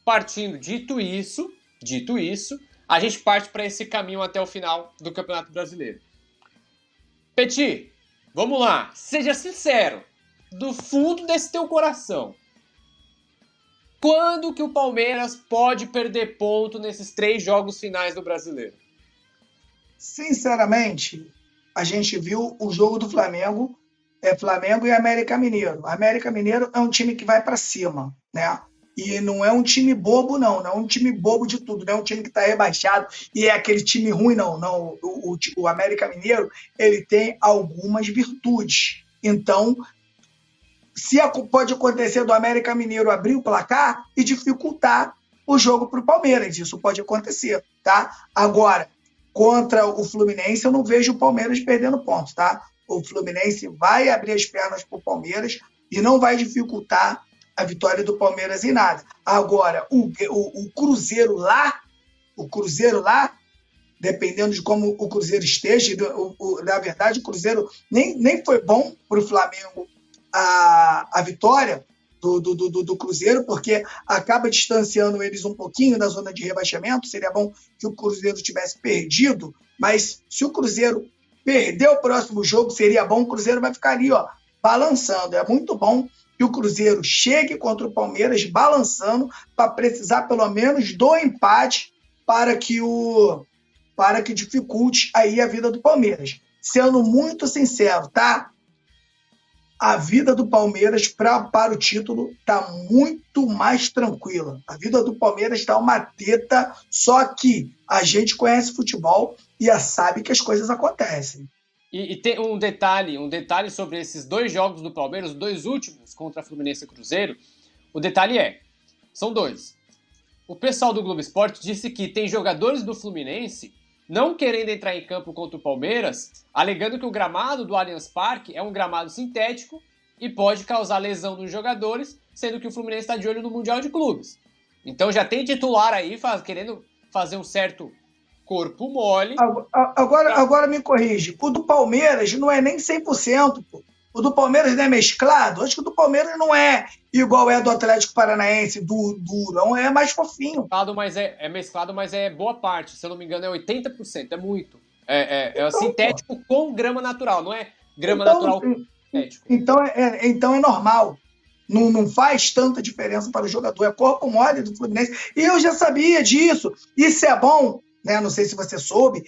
partindo, dito isso, dito isso, a gente parte para esse caminho até o final do Campeonato Brasileiro. Petit, vamos lá, seja sincero, do fundo desse teu coração. Quando que o Palmeiras pode perder ponto nesses três jogos finais do Brasileiro? Sinceramente, a gente viu o jogo do Flamengo, é Flamengo e América Mineiro. América Mineiro é um time que vai para cima, né? E não é um time bobo, não. Não é um time bobo de tudo. Não é um time que está rebaixado e é aquele time ruim, não. Não. O, o, o América Mineiro ele tem algumas virtudes. Então, se pode acontecer do América Mineiro abrir o placar e dificultar o jogo para o Palmeiras. Isso pode acontecer, tá? Agora, contra o Fluminense, eu não vejo o Palmeiras perdendo pontos, tá? O Fluminense vai abrir as pernas para o Palmeiras e não vai dificultar a vitória do Palmeiras em nada. Agora, o, o, o Cruzeiro lá, o Cruzeiro lá, dependendo de como o Cruzeiro esteja, o, o, na verdade, o Cruzeiro nem, nem foi bom para o Flamengo a, a vitória, do, do, do, do, Cruzeiro, porque acaba distanciando eles um pouquinho da zona de rebaixamento. Seria bom que o Cruzeiro tivesse perdido, mas se o Cruzeiro perder o próximo jogo, seria bom. O Cruzeiro vai ficar ali, ó, balançando. É muito bom que o Cruzeiro chegue contra o Palmeiras balançando para precisar pelo menos do empate para que o para que dificulte aí a vida do Palmeiras. Sendo muito sincero, tá? a vida do Palmeiras pra, para o título está muito mais tranquila. A vida do Palmeiras está uma teta, só que a gente conhece futebol e sabe que as coisas acontecem. E, e, tem um detalhe, um detalhe sobre esses dois jogos do Palmeiras, os dois últimos contra Fluminense e Cruzeiro. O detalhe é, são dois. O pessoal do Globo Esporte disse que tem jogadores do Fluminense não querendo entrar em campo contra o Palmeiras, alegando que o gramado do Allianz Parque é um gramado sintético e pode causar lesão nos jogadores, sendo que o Fluminense está de olho no Mundial de Clubes. Então já tem titular aí faz, querendo fazer um certo corpo mole. Agora, agora me corrige. O do Palmeiras não é nem 100%, pô. O do Palmeiras não é mesclado? Acho que o do Palmeiras não é igual é do Atlético Paranaense, do Durão, é mais fofinho. Mesclado, mas é, é mesclado, mas é boa parte. Se eu não me engano, é 80%, é muito. É, é, é então, sintético pô. com grama natural, não é grama então, natural sintético. Então é, é, então é normal. Não, não faz tanta diferença para o jogador. É corpo mole do Fluminense. E eu já sabia disso. Isso é bom né? Não sei se você soube,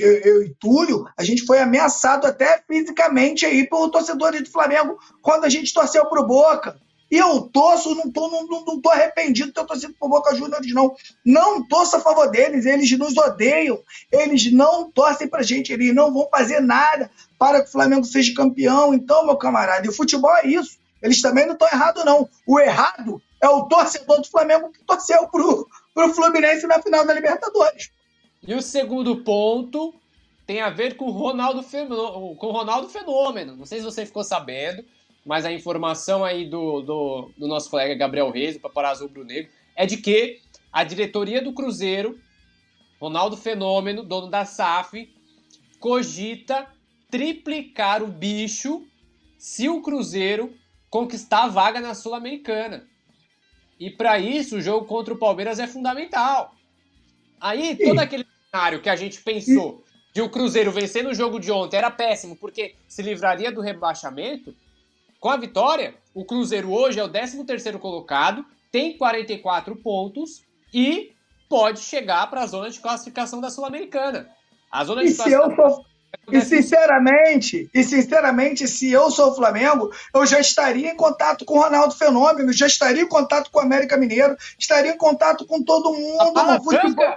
eu, eu, e Túlio, a gente foi ameaçado até fisicamente aí pelo torcedor do Flamengo quando a gente torceu pro Boca. E eu torço, não tô, não, não tô arrependido de ter torcido pro Boca Juniors, não. Não torço a favor deles, eles nos odeiam, eles não torcem pra gente, eles não vão fazer nada para que o Flamengo seja campeão. Então, meu camarada, e o futebol é isso. Eles também não estão errados, não. O errado é o torcedor do Flamengo que torceu pro, pro Fluminense na final da Libertadores. E o segundo ponto tem a ver com o Ronaldo, Fenômeno, com Ronaldo Fenômeno. Não sei se você ficou sabendo, mas a informação aí do, do, do nosso colega Gabriel Reis, do Paparazzo Rubro Negro, é de que a diretoria do Cruzeiro, Ronaldo Fenômeno, dono da SAF, cogita triplicar o bicho se o Cruzeiro conquistar a vaga na Sul-Americana. E para isso, o jogo contra o Palmeiras é fundamental. Aí, todo aquele cenário que a gente pensou de o Cruzeiro vencer no jogo de ontem era péssimo, porque se livraria do rebaixamento. Com a vitória, o Cruzeiro hoje é o 13º colocado, tem 44 pontos e pode chegar para a zona de classificação da Sul-Americana. A zona E de se eu classificação sou. E sinceramente, e sinceramente, se eu sou o Flamengo, eu já estaria em contato com o Ronaldo Fenômeno, já estaria em contato com o América Mineiro, estaria em contato com todo mundo. Fala no futebol.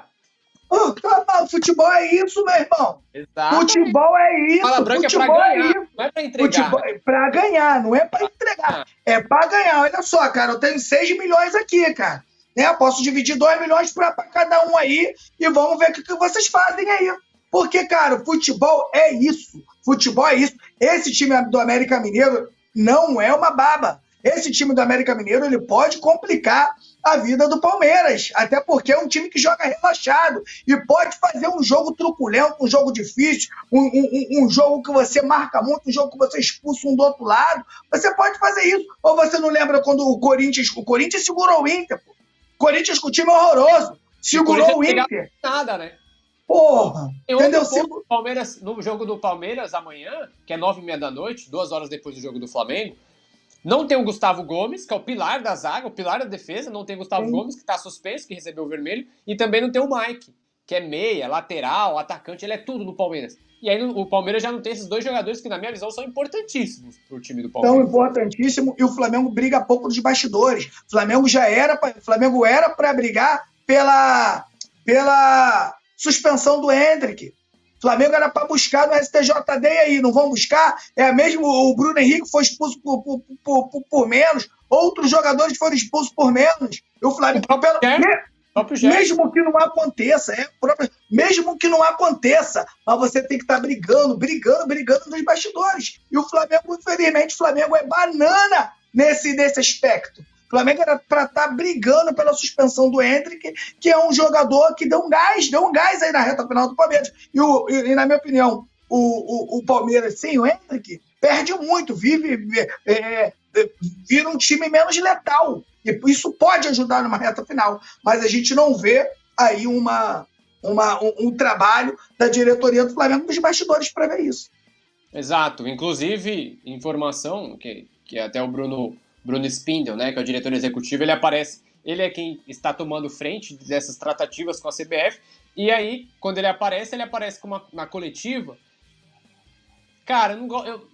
Oh, tá, futebol é isso, meu irmão. Exato. Futebol é isso. Fala branca é pra futebol é ganhar, isso. não é pra entregar. Futebol é pra ganhar, não é pra entregar. É pra ganhar. Olha só, cara, eu tenho 6 milhões aqui, cara. Né? Eu posso dividir 2 milhões pra, pra cada um aí e vamos ver o que, que vocês fazem aí. Porque, cara, futebol é isso. Futebol é isso. Esse time do América Mineiro não é uma baba. Esse time do América Mineiro ele pode complicar a vida do Palmeiras, até porque é um time que joga relaxado e pode fazer um jogo truculento, um jogo difícil, um, um- um jogo que você marca muito, um jogo que você expulsa um do outro lado. Você pode fazer isso. Ou você não lembra quando o Corinthians, o Corinthians segurou o Inter, pô. O Corinthians com o time horroroso, segurou o Corinthians Inter. Nada, né? Porra, Tem entendeu? ponto Palmeiras, no jogo do Palmeiras amanhã, que é nove e meia da noite, duas horas depois do jogo do Flamengo, não tem o Gustavo Gomes, que é o pilar da zaga, o pilar da defesa, não tem o Gustavo Sim. Gomes, que está suspenso, que recebeu o vermelho, e também não tem o Mike, que é meia, lateral, atacante, ele é tudo no Palmeiras. E aí o Palmeiras já não tem esses dois jogadores que, na minha visão, são importantíssimos pro time do Palmeiras. importantíssimo e o Flamengo briga pouco nos bastidores. O Flamengo já era, pra- o Flamengo era para brigar pela pela suspensão do Hendrick. O Flamengo era para buscar no STJD e aí, não vão buscar? É mesmo o Bruno Henrique foi expulso por, por, por- por- menos, outros jogadores foram expulsos por menos. E o Flamengo, O pelo- me- mesmo que não aconteça, é próprio, mesmo que não aconteça, mas você tem que estar brigando, brigando, brigando nos bastidores. E o Flamengo, infelizmente, o Flamengo é banana nesse, nesse aspecto. O Flamengo era para estar brigando pela suspensão do Hendrick, que é um jogador que deu um gás, deu um gás aí na reta final do Palmeiras. E, o- e- e, na minha opinião, o, o, o Palmeiras sem o Hendrick perde muito, vive, é, é, vira um time menos letal. E isso pode ajudar numa reta final mas a gente não vê aí uma, uma, um, um trabalho da diretoria do Flamengo nos bastidores para ver isso. Exato. Inclusive, informação que, que até o Bruno, Bruno Spindel, né, que é o diretor executivo, ele aparece. Ele é quem está tomando frente dessas tratativas com a CBF. E aí, quando ele aparece, ele aparece uma, na coletiva. Cara, eu não eu-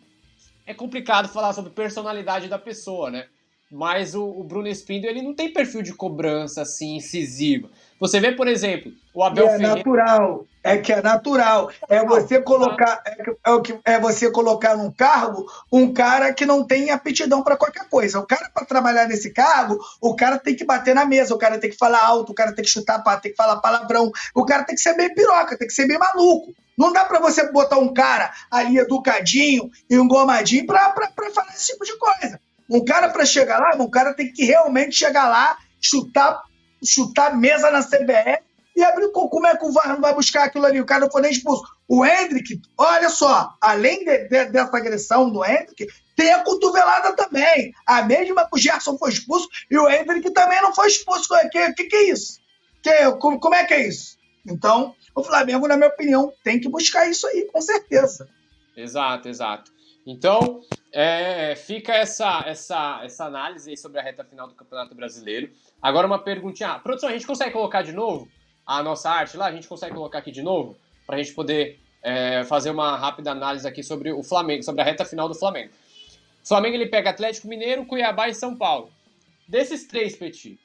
é complicado falar sobre personalidade da pessoa, né? Mas o, o Bruno Spindel, ele não tem perfil de cobrança assim incisiva. Você vê, por exemplo, o Abel é Ferreira. natural, é que é natural. É você colocar, é, que- é o que é você colocar num cargo um cara que não tem aptidão para qualquer coisa. O cara para trabalhar nesse cargo, o cara tem que bater na mesa, o cara tem que falar alto, o cara tem que chutar, tem que falar palavrão, o cara tem que ser bem piroca, tem que ser bem maluco. Não dá para você botar um cara ali educadinho e engomadinho para falar esse tipo de coisa. Um cara para chegar lá, um cara tem que realmente chegar lá, chutar, chutar mesa na CBF e abrir co- como é que o VAR não vai buscar aquilo ali? O cara não foi nem expulso. O Hendrick, olha só, além de- de- dessa agressão do Hendrick, tem a cotovelada também. A mesma que o Gerson foi expulso e o Hendrick também não foi expulso. O que, que, que é isso? Que, como, como é que é isso? Então, o Flamengo, na minha opinião, tem que buscar isso aí, com certeza. Exato, exato. Então, é, fica essa, essa, essa análise aí sobre a reta final do Campeonato Brasileiro. Agora uma perguntinha. Ah, produção, a gente consegue colocar de novo a nossa arte lá? A gente consegue colocar aqui de novo? Para a gente poder é, fazer uma rápida análise aqui sobre o Flamengo, sobre a reta final do Flamengo. O Flamengo ele pega Atlético Mineiro, Cuiabá e São Paulo. Desses três, Petit,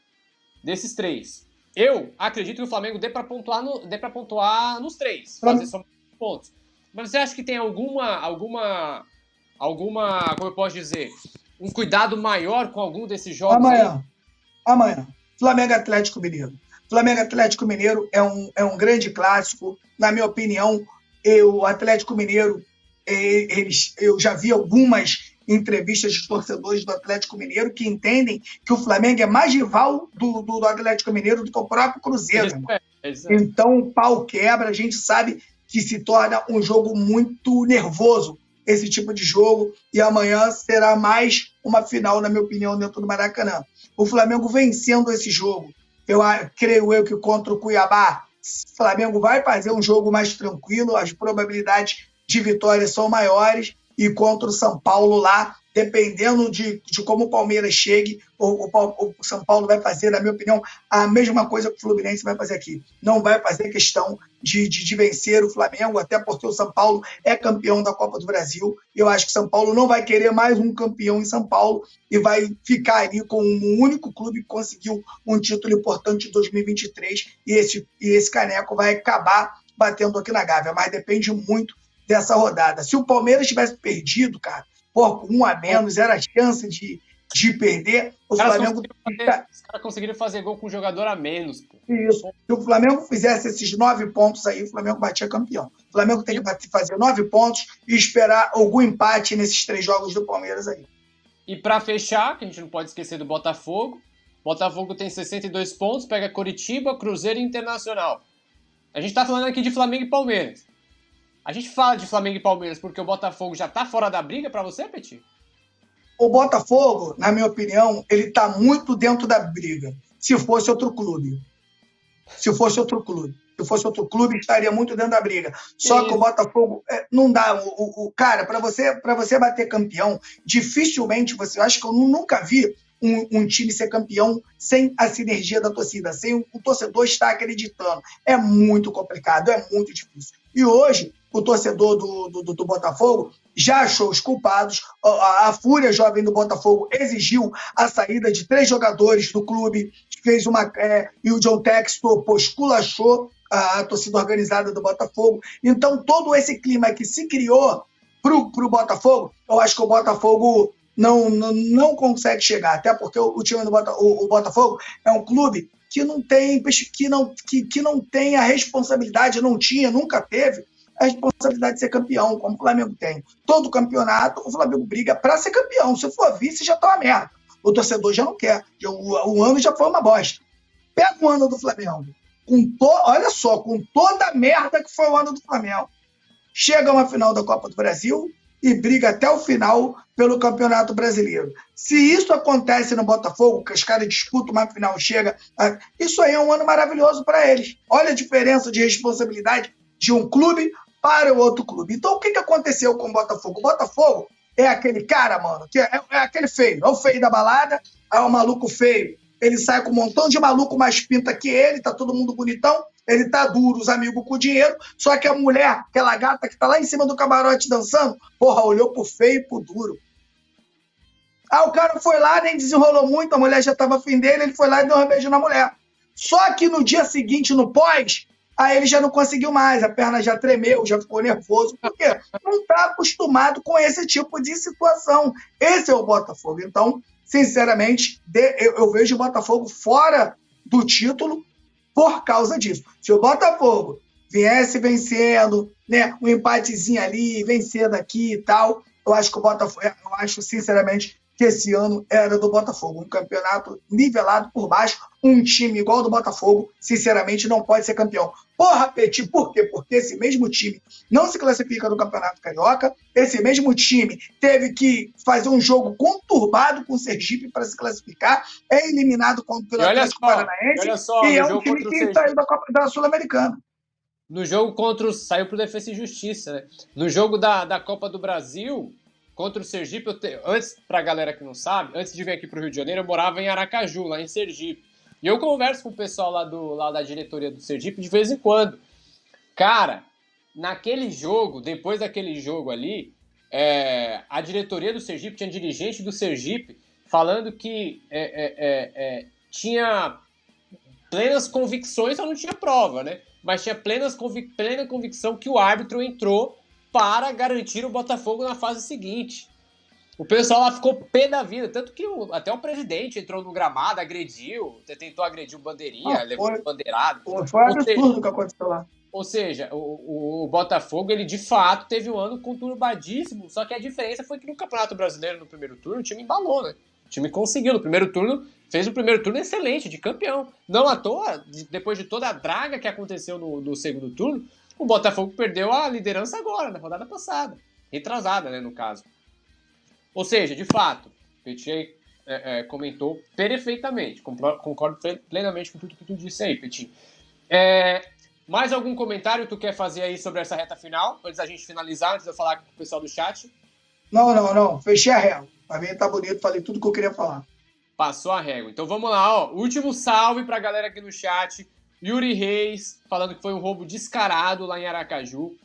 desses três, eu acredito que o Flamengo dê para pontuar, no, dê pra pontuar nos três, fazer só pontos. Mas você acha que tem alguma, alguma, alguma, como eu posso dizer, um cuidado maior com algum desses jogos? aí? Amanhã. Amanhã. Flamengo Atlético Mineiro. Flamengo Atlético Mineiro é um, é um grande clássico. Na minha opinião, o Atlético Mineiro, eles, eu já vi algumas entrevistas de torcedores do Atlético Mineiro que entendem que o Flamengo é mais rival do, do, do Atlético Mineiro do que o próprio Cruzeiro. É, é. Então o pau quebra, a gente sabe que se torna um jogo muito nervoso esse tipo de jogo e amanhã será mais uma final, na minha opinião, dentro do Maracanã. O Flamengo vencendo esse jogo, eu creio eu que contra o Cuiabá O Flamengo vai fazer um jogo mais tranquilo, as probabilidades de vitória são maiores e contra o São Paulo lá dependendo de, de como o Palmeiras chegue, o, o, o, São Paulo vai fazer, na minha opinião, a mesma coisa que o Fluminense vai fazer aqui. Não vai fazer questão de, de, de, vencer o Flamengo, até porque o São Paulo é campeão da Copa do Brasil. Eu acho que o São Paulo não vai querer mais um campeão em São Paulo e vai ficar ali com um único clube que conseguiu um título importante em 2023 e esse, e esse caneco vai acabar batendo aqui na Gávea, mas depende muito dessa rodada. Se o Palmeiras tivesse perdido, cara, pô, com um a menos, era a chance de, de perder. O cara Flamengo. Fazer, os caras conseguiram fazer gol com um jogador a menos. Pô. Isso. Se o Flamengo fizesse esses nove pontos aí, o Flamengo batia campeão. O Flamengo tem que fazer nove pontos e esperar algum empate nesses três jogos do Palmeiras aí. E para fechar, que a gente não pode esquecer do Botafogo. Botafogo tem 62 pontos, pega Curitiba, Cruzeiro e Internacional. A gente tá falando aqui de Flamengo e Palmeiras. A gente fala de Flamengo e Palmeiras porque o Botafogo já tá fora da briga para você, Petit? O Botafogo, na minha opinião, ele tá muito dentro da briga. Se fosse outro clube. Se fosse outro clube. Se fosse outro clube, estaria muito dentro da briga. Só que o Botafogo é, não dá. O, o, o cara, para você, para você bater campeão, dificilmente você. Eu acho que eu nunca vi um, um, time ser campeão sem a sinergia da torcida, sem o, o torcedor estar acreditando. É muito complicado, é muito difícil. E hoje, o torcedor do, do, do, Botafogo já achou os culpados. A, a, Fúria Jovem do Botafogo exigiu a saída de três jogadores do clube, fez uma. É, e o John Textor posculachou a, a torcida organizada do Botafogo. Então, todo esse clima que se criou para o Botafogo, eu acho que o Botafogo não, não, não consegue chegar, até porque o, o time do Bota, o, o, Botafogo é um clube que não tem que não, que, que não tem a responsabilidade, não tinha, nunca teve a responsabilidade de ser campeão, como o Flamengo tem. Todo campeonato, o Flamengo briga para ser campeão. Se for vice, já tá uma merda. O torcedor já não quer. O, o ano já foi uma bosta. Pega o ano do Flamengo. Com to, olha só, com toda a merda que foi o ano do Flamengo. Chega uma final da Copa do Brasil e briga até o final pelo Campeonato Brasileiro. Se isso acontece no Botafogo, que os caras disputam uma final, chega, isso aí é um ano maravilhoso para eles. Olha a diferença de responsabilidade de um clube para o outro clube. Então, o que, que aconteceu com o Botafogo? O Botafogo é aquele cara, mano, que é, é aquele feio. É o feio da balada, é o maluco feio. Ele sai com um montão de maluco mais pinta que ele, tá todo mundo bonitão. Ele tá duro, os amigos com dinheiro. Só que a mulher, aquela gata que tá lá em cima do camarote dançando, porra, olhou pro feio e pro duro. Ah, o cara foi lá, nem desenrolou muito, a mulher já tava afim dele, ele foi lá e deu um beijo na mulher. Só que no dia seguinte, no pós, Aí ele já não conseguiu mais, a perna já tremeu, já ficou nervoso, porque não está acostumado com esse tipo de situação. Esse é o Botafogo. Então, sinceramente, eu vejo o Botafogo fora do título por causa disso. Se o Botafogo viesse vencendo, né, um empatezinho ali, vencendo aqui e tal, eu acho que o Botafogo, eu acho sinceramente que esse ano era do Botafogo. Um campeonato nivelado por baixo, um time igual ao do Botafogo, sinceramente, não pode ser campeão. Porra, Petit, por quê? Porque esse mesmo time não se classifica no Campeonato Carioca, esse mesmo time teve que fazer um jogo conturbado com o Sergipe para se classificar, é eliminado contra o Atlético Paranaense e é um time que saiu da, Copa, da Sul-Americana. No jogo contra o. saiu pro Defesa e Justiça, né? No jogo da, da Copa do Brasil, contra o Sergipe, te... antes, pra galera que não sabe, antes de vir aqui pro Rio de Janeiro, eu morava em Aracaju, lá em Sergipe. E eu converso com o pessoal lá, do, lá da diretoria do Sergipe de vez em quando. Cara, naquele jogo, depois daquele jogo ali, é, a diretoria do Sergipe, tinha dirigente do Sergipe falando que é, é, é, é tinha plenas convicções, só não tinha prova, né? Mas tinha plenas convic plena convicção que o árbitro entrou para garantir o Botafogo na fase seguinte. O pessoal lá ficou pé da vida, tanto que o, até o presidente entrou no gramado, agrediu, tentou agredir o bandeirinha, ah, levou o bandeirado. Foi absurdo o que aconteceu lá. Ou seja, o, o, o, Botafogo, ele de fato teve um ano conturbadíssimo, só que a diferença foi que no Campeonato Brasileiro, no primeiro turno, o time embalou, né? O time conseguiu, no primeiro turno, fez o primeiro turno excelente, de campeão. Não à toa, depois de toda a draga que aconteceu no, no segundo turno, o Botafogo perdeu a liderança agora, na rodada passada. Retrasada, né, no caso. Ou seja, de fato, o Petit é, é, comentou perfeitamente. Concordo plenamente com tudo que tu disse aí, Petit. É, Mais algum comentário tu quer fazer aí sobre essa reta final? Antes da gente finalizar, antes de eu falar com o pessoal do chat? Não, não, não. Fechei a régua. Pra mim tá bonito, falei tudo que eu queria falar. Passou a régua. Então vamos lá, ó. Último salve pra galera aqui no chat. Yuri Reis, falando que foi um roubo descarado lá em Aracaju.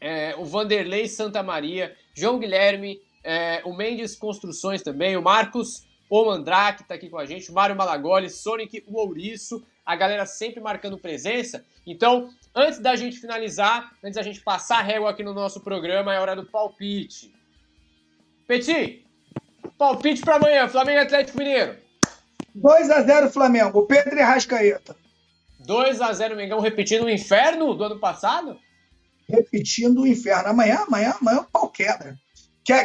É, o Vanderlei Santa Maria, João Guilherme, é, o Mendes Construções também, o Marcos Omandrake tá aqui com a gente, o Mário Malagoli, Sonic, o Ouriço, a galera sempre marcando presença. Então, antes da gente finalizar, antes da gente passar a régua aqui no nosso programa, é hora do palpite. Petit, palpite para amanhã, Flamengo Atlético Mineiro. 2x0 Flamengo, Pedro e Rascaeta. 2x0 Mengão, repetindo o inferno do ano passado? Repetindo o inferno. Amanhã, amanhã, amanhã o pau quebra.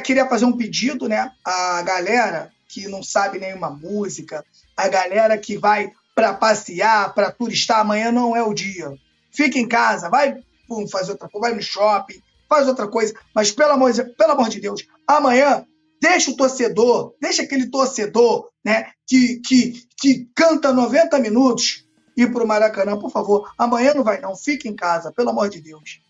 Queria fazer um pedido, né? A galera que não sabe nenhuma música, a galera que vai para passear, para turistar, amanhã não é o dia. Fica em casa, vai pum, fazer outra coisa, vai no shopping, faz outra coisa, mas pelo amor, de, pelo amor de Deus, amanhã deixa o torcedor, deixa aquele torcedor né, que, que, que canta 90 minutos ir para o Maracanã, por favor. Amanhã não vai não, fica em casa, pelo amor de Deus.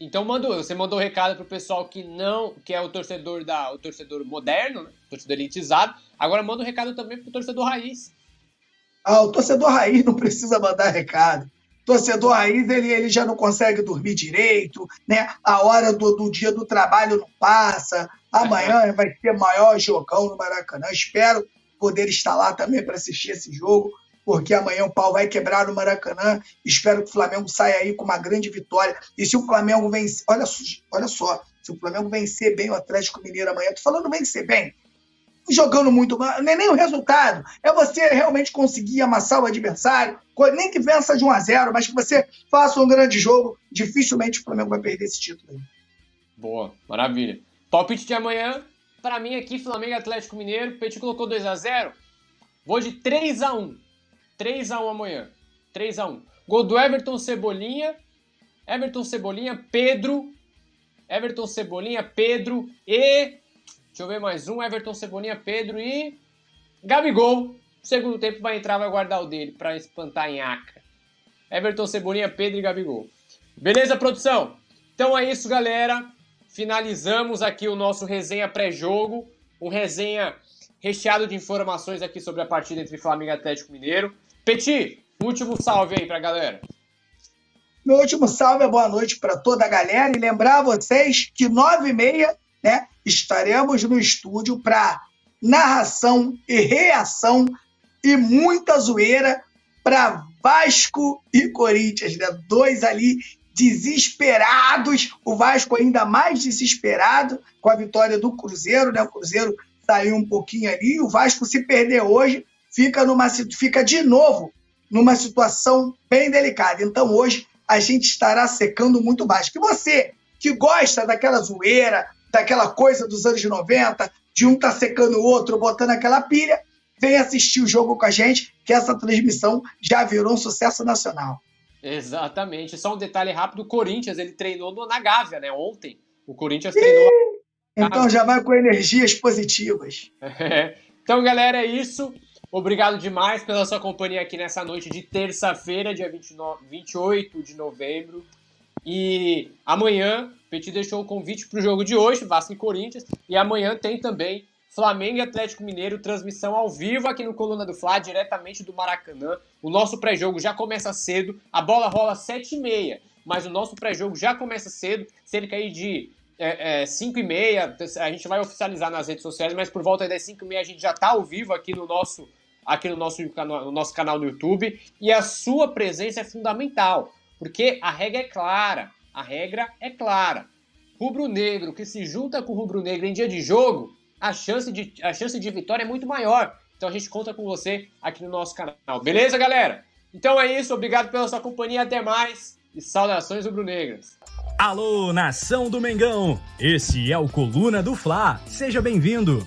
Então mandou, você mandou um recado pro pessoal que não, que é o torcedor da, o torcedor moderno, né? torcedor elitizado. Agora manda um recado também pro torcedor raiz. Ah, o torcedor raiz não precisa mandar recado. Torcedor raiz, ele, ele já não consegue dormir direito, né? A hora do, do dia do trabalho não passa. Amanhã vai ser maior jogão no Maracanã. Espero poder estar lá também para assistir esse jogo porque amanhã o pau vai quebrar no Maracanã. Espero que o Flamengo saia aí com uma grande vitória. E se o Flamengo vencer, olha, olha só, se o Flamengo vencer bem o Atlético Mineiro amanhã, tô falando vencer bem, jogando muito não é nem o resultado, é você realmente conseguir amassar o adversário, nem que vença de 1 a 0 mas que você faça um grande jogo, dificilmente o Flamengo vai perder esse título. Boa, maravilha. Palpite de amanhã, para mim aqui, Flamengo Atlético Mineiro, o Petit colocou 2 a 0 vou de 3 a 1 3x1 amanhã. 3x1. Gol do Everton Cebolinha. Everton Cebolinha, Pedro. Everton Cebolinha, Pedro e. Deixa eu ver mais um. Everton Cebolinha, Pedro e. Gabigol. Segundo tempo vai entrar, vai guardar o dele para espantar em Acre. Everton Cebolinha, Pedro e Gabigol. Beleza, produção? Então é isso, galera. Finalizamos aqui o nosso resenha pré-jogo. Um resenha recheado de informações aqui sobre a partida entre Flamengo e Atlético Mineiro. Petit, último salve aí pra galera. Meu último salve boa noite para toda a galera e lembrar vocês que nove e meia, né, estaremos no estúdio para narração e reação e muita zoeira para Vasco e Corinthians, né? Dois ali desesperados, o Vasco ainda mais desesperado com a vitória do Cruzeiro, né? O Cruzeiro saiu um pouquinho ali, o Vasco se perder hoje fica, numa, fica de novo numa situação bem delicada. Então hoje a gente estará secando muito mais. Que você que gosta daquela zoeira, daquela coisa dos anos 90, de um tá secando o outro, botando aquela pilha, vem assistir o jogo com a gente, que essa transmissão já virou um sucesso nacional. Exatamente. Só um detalhe rápido, o Corinthians, ele treinou na Gávea, né? Ontem. O Corinthians treinou. Então já vai com energias positivas. [LAUGHS] então, galera, é isso. Obrigado demais pela sua companhia aqui nessa noite de terça-feira, dia 29, 28 de novembro. E amanhã, Petit deixou o convite para o jogo de hoje, Vasco e Corinthians. E amanhã tem também Flamengo e Atlético Mineiro, transmissão ao vivo aqui no Coluna do Fla, diretamente do Maracanã. O nosso pré-jogo já começa cedo, a bola rola 7h30, mas o nosso pré-jogo já começa cedo, cerca aí de é, é, 5 e meia, a gente vai oficializar nas redes sociais, mas por volta das 5 e meia a gente já está ao vivo aqui no nosso, aqui no nosso, no nosso canal no YouTube e a sua presença é fundamental, porque a regra é clara, a regra é clara. Rubro-negro que se junta com rubro-negro em dia de jogo, a chance de, a chance de vitória é muito maior. Então a gente conta com você aqui no nosso canal. Beleza, galera? Então é isso, obrigado pela sua companhia, até mais e saudações rubro-negras. Alô, nação do Mengão! Esse é o Coluna do Fla. Seja bem-vindo.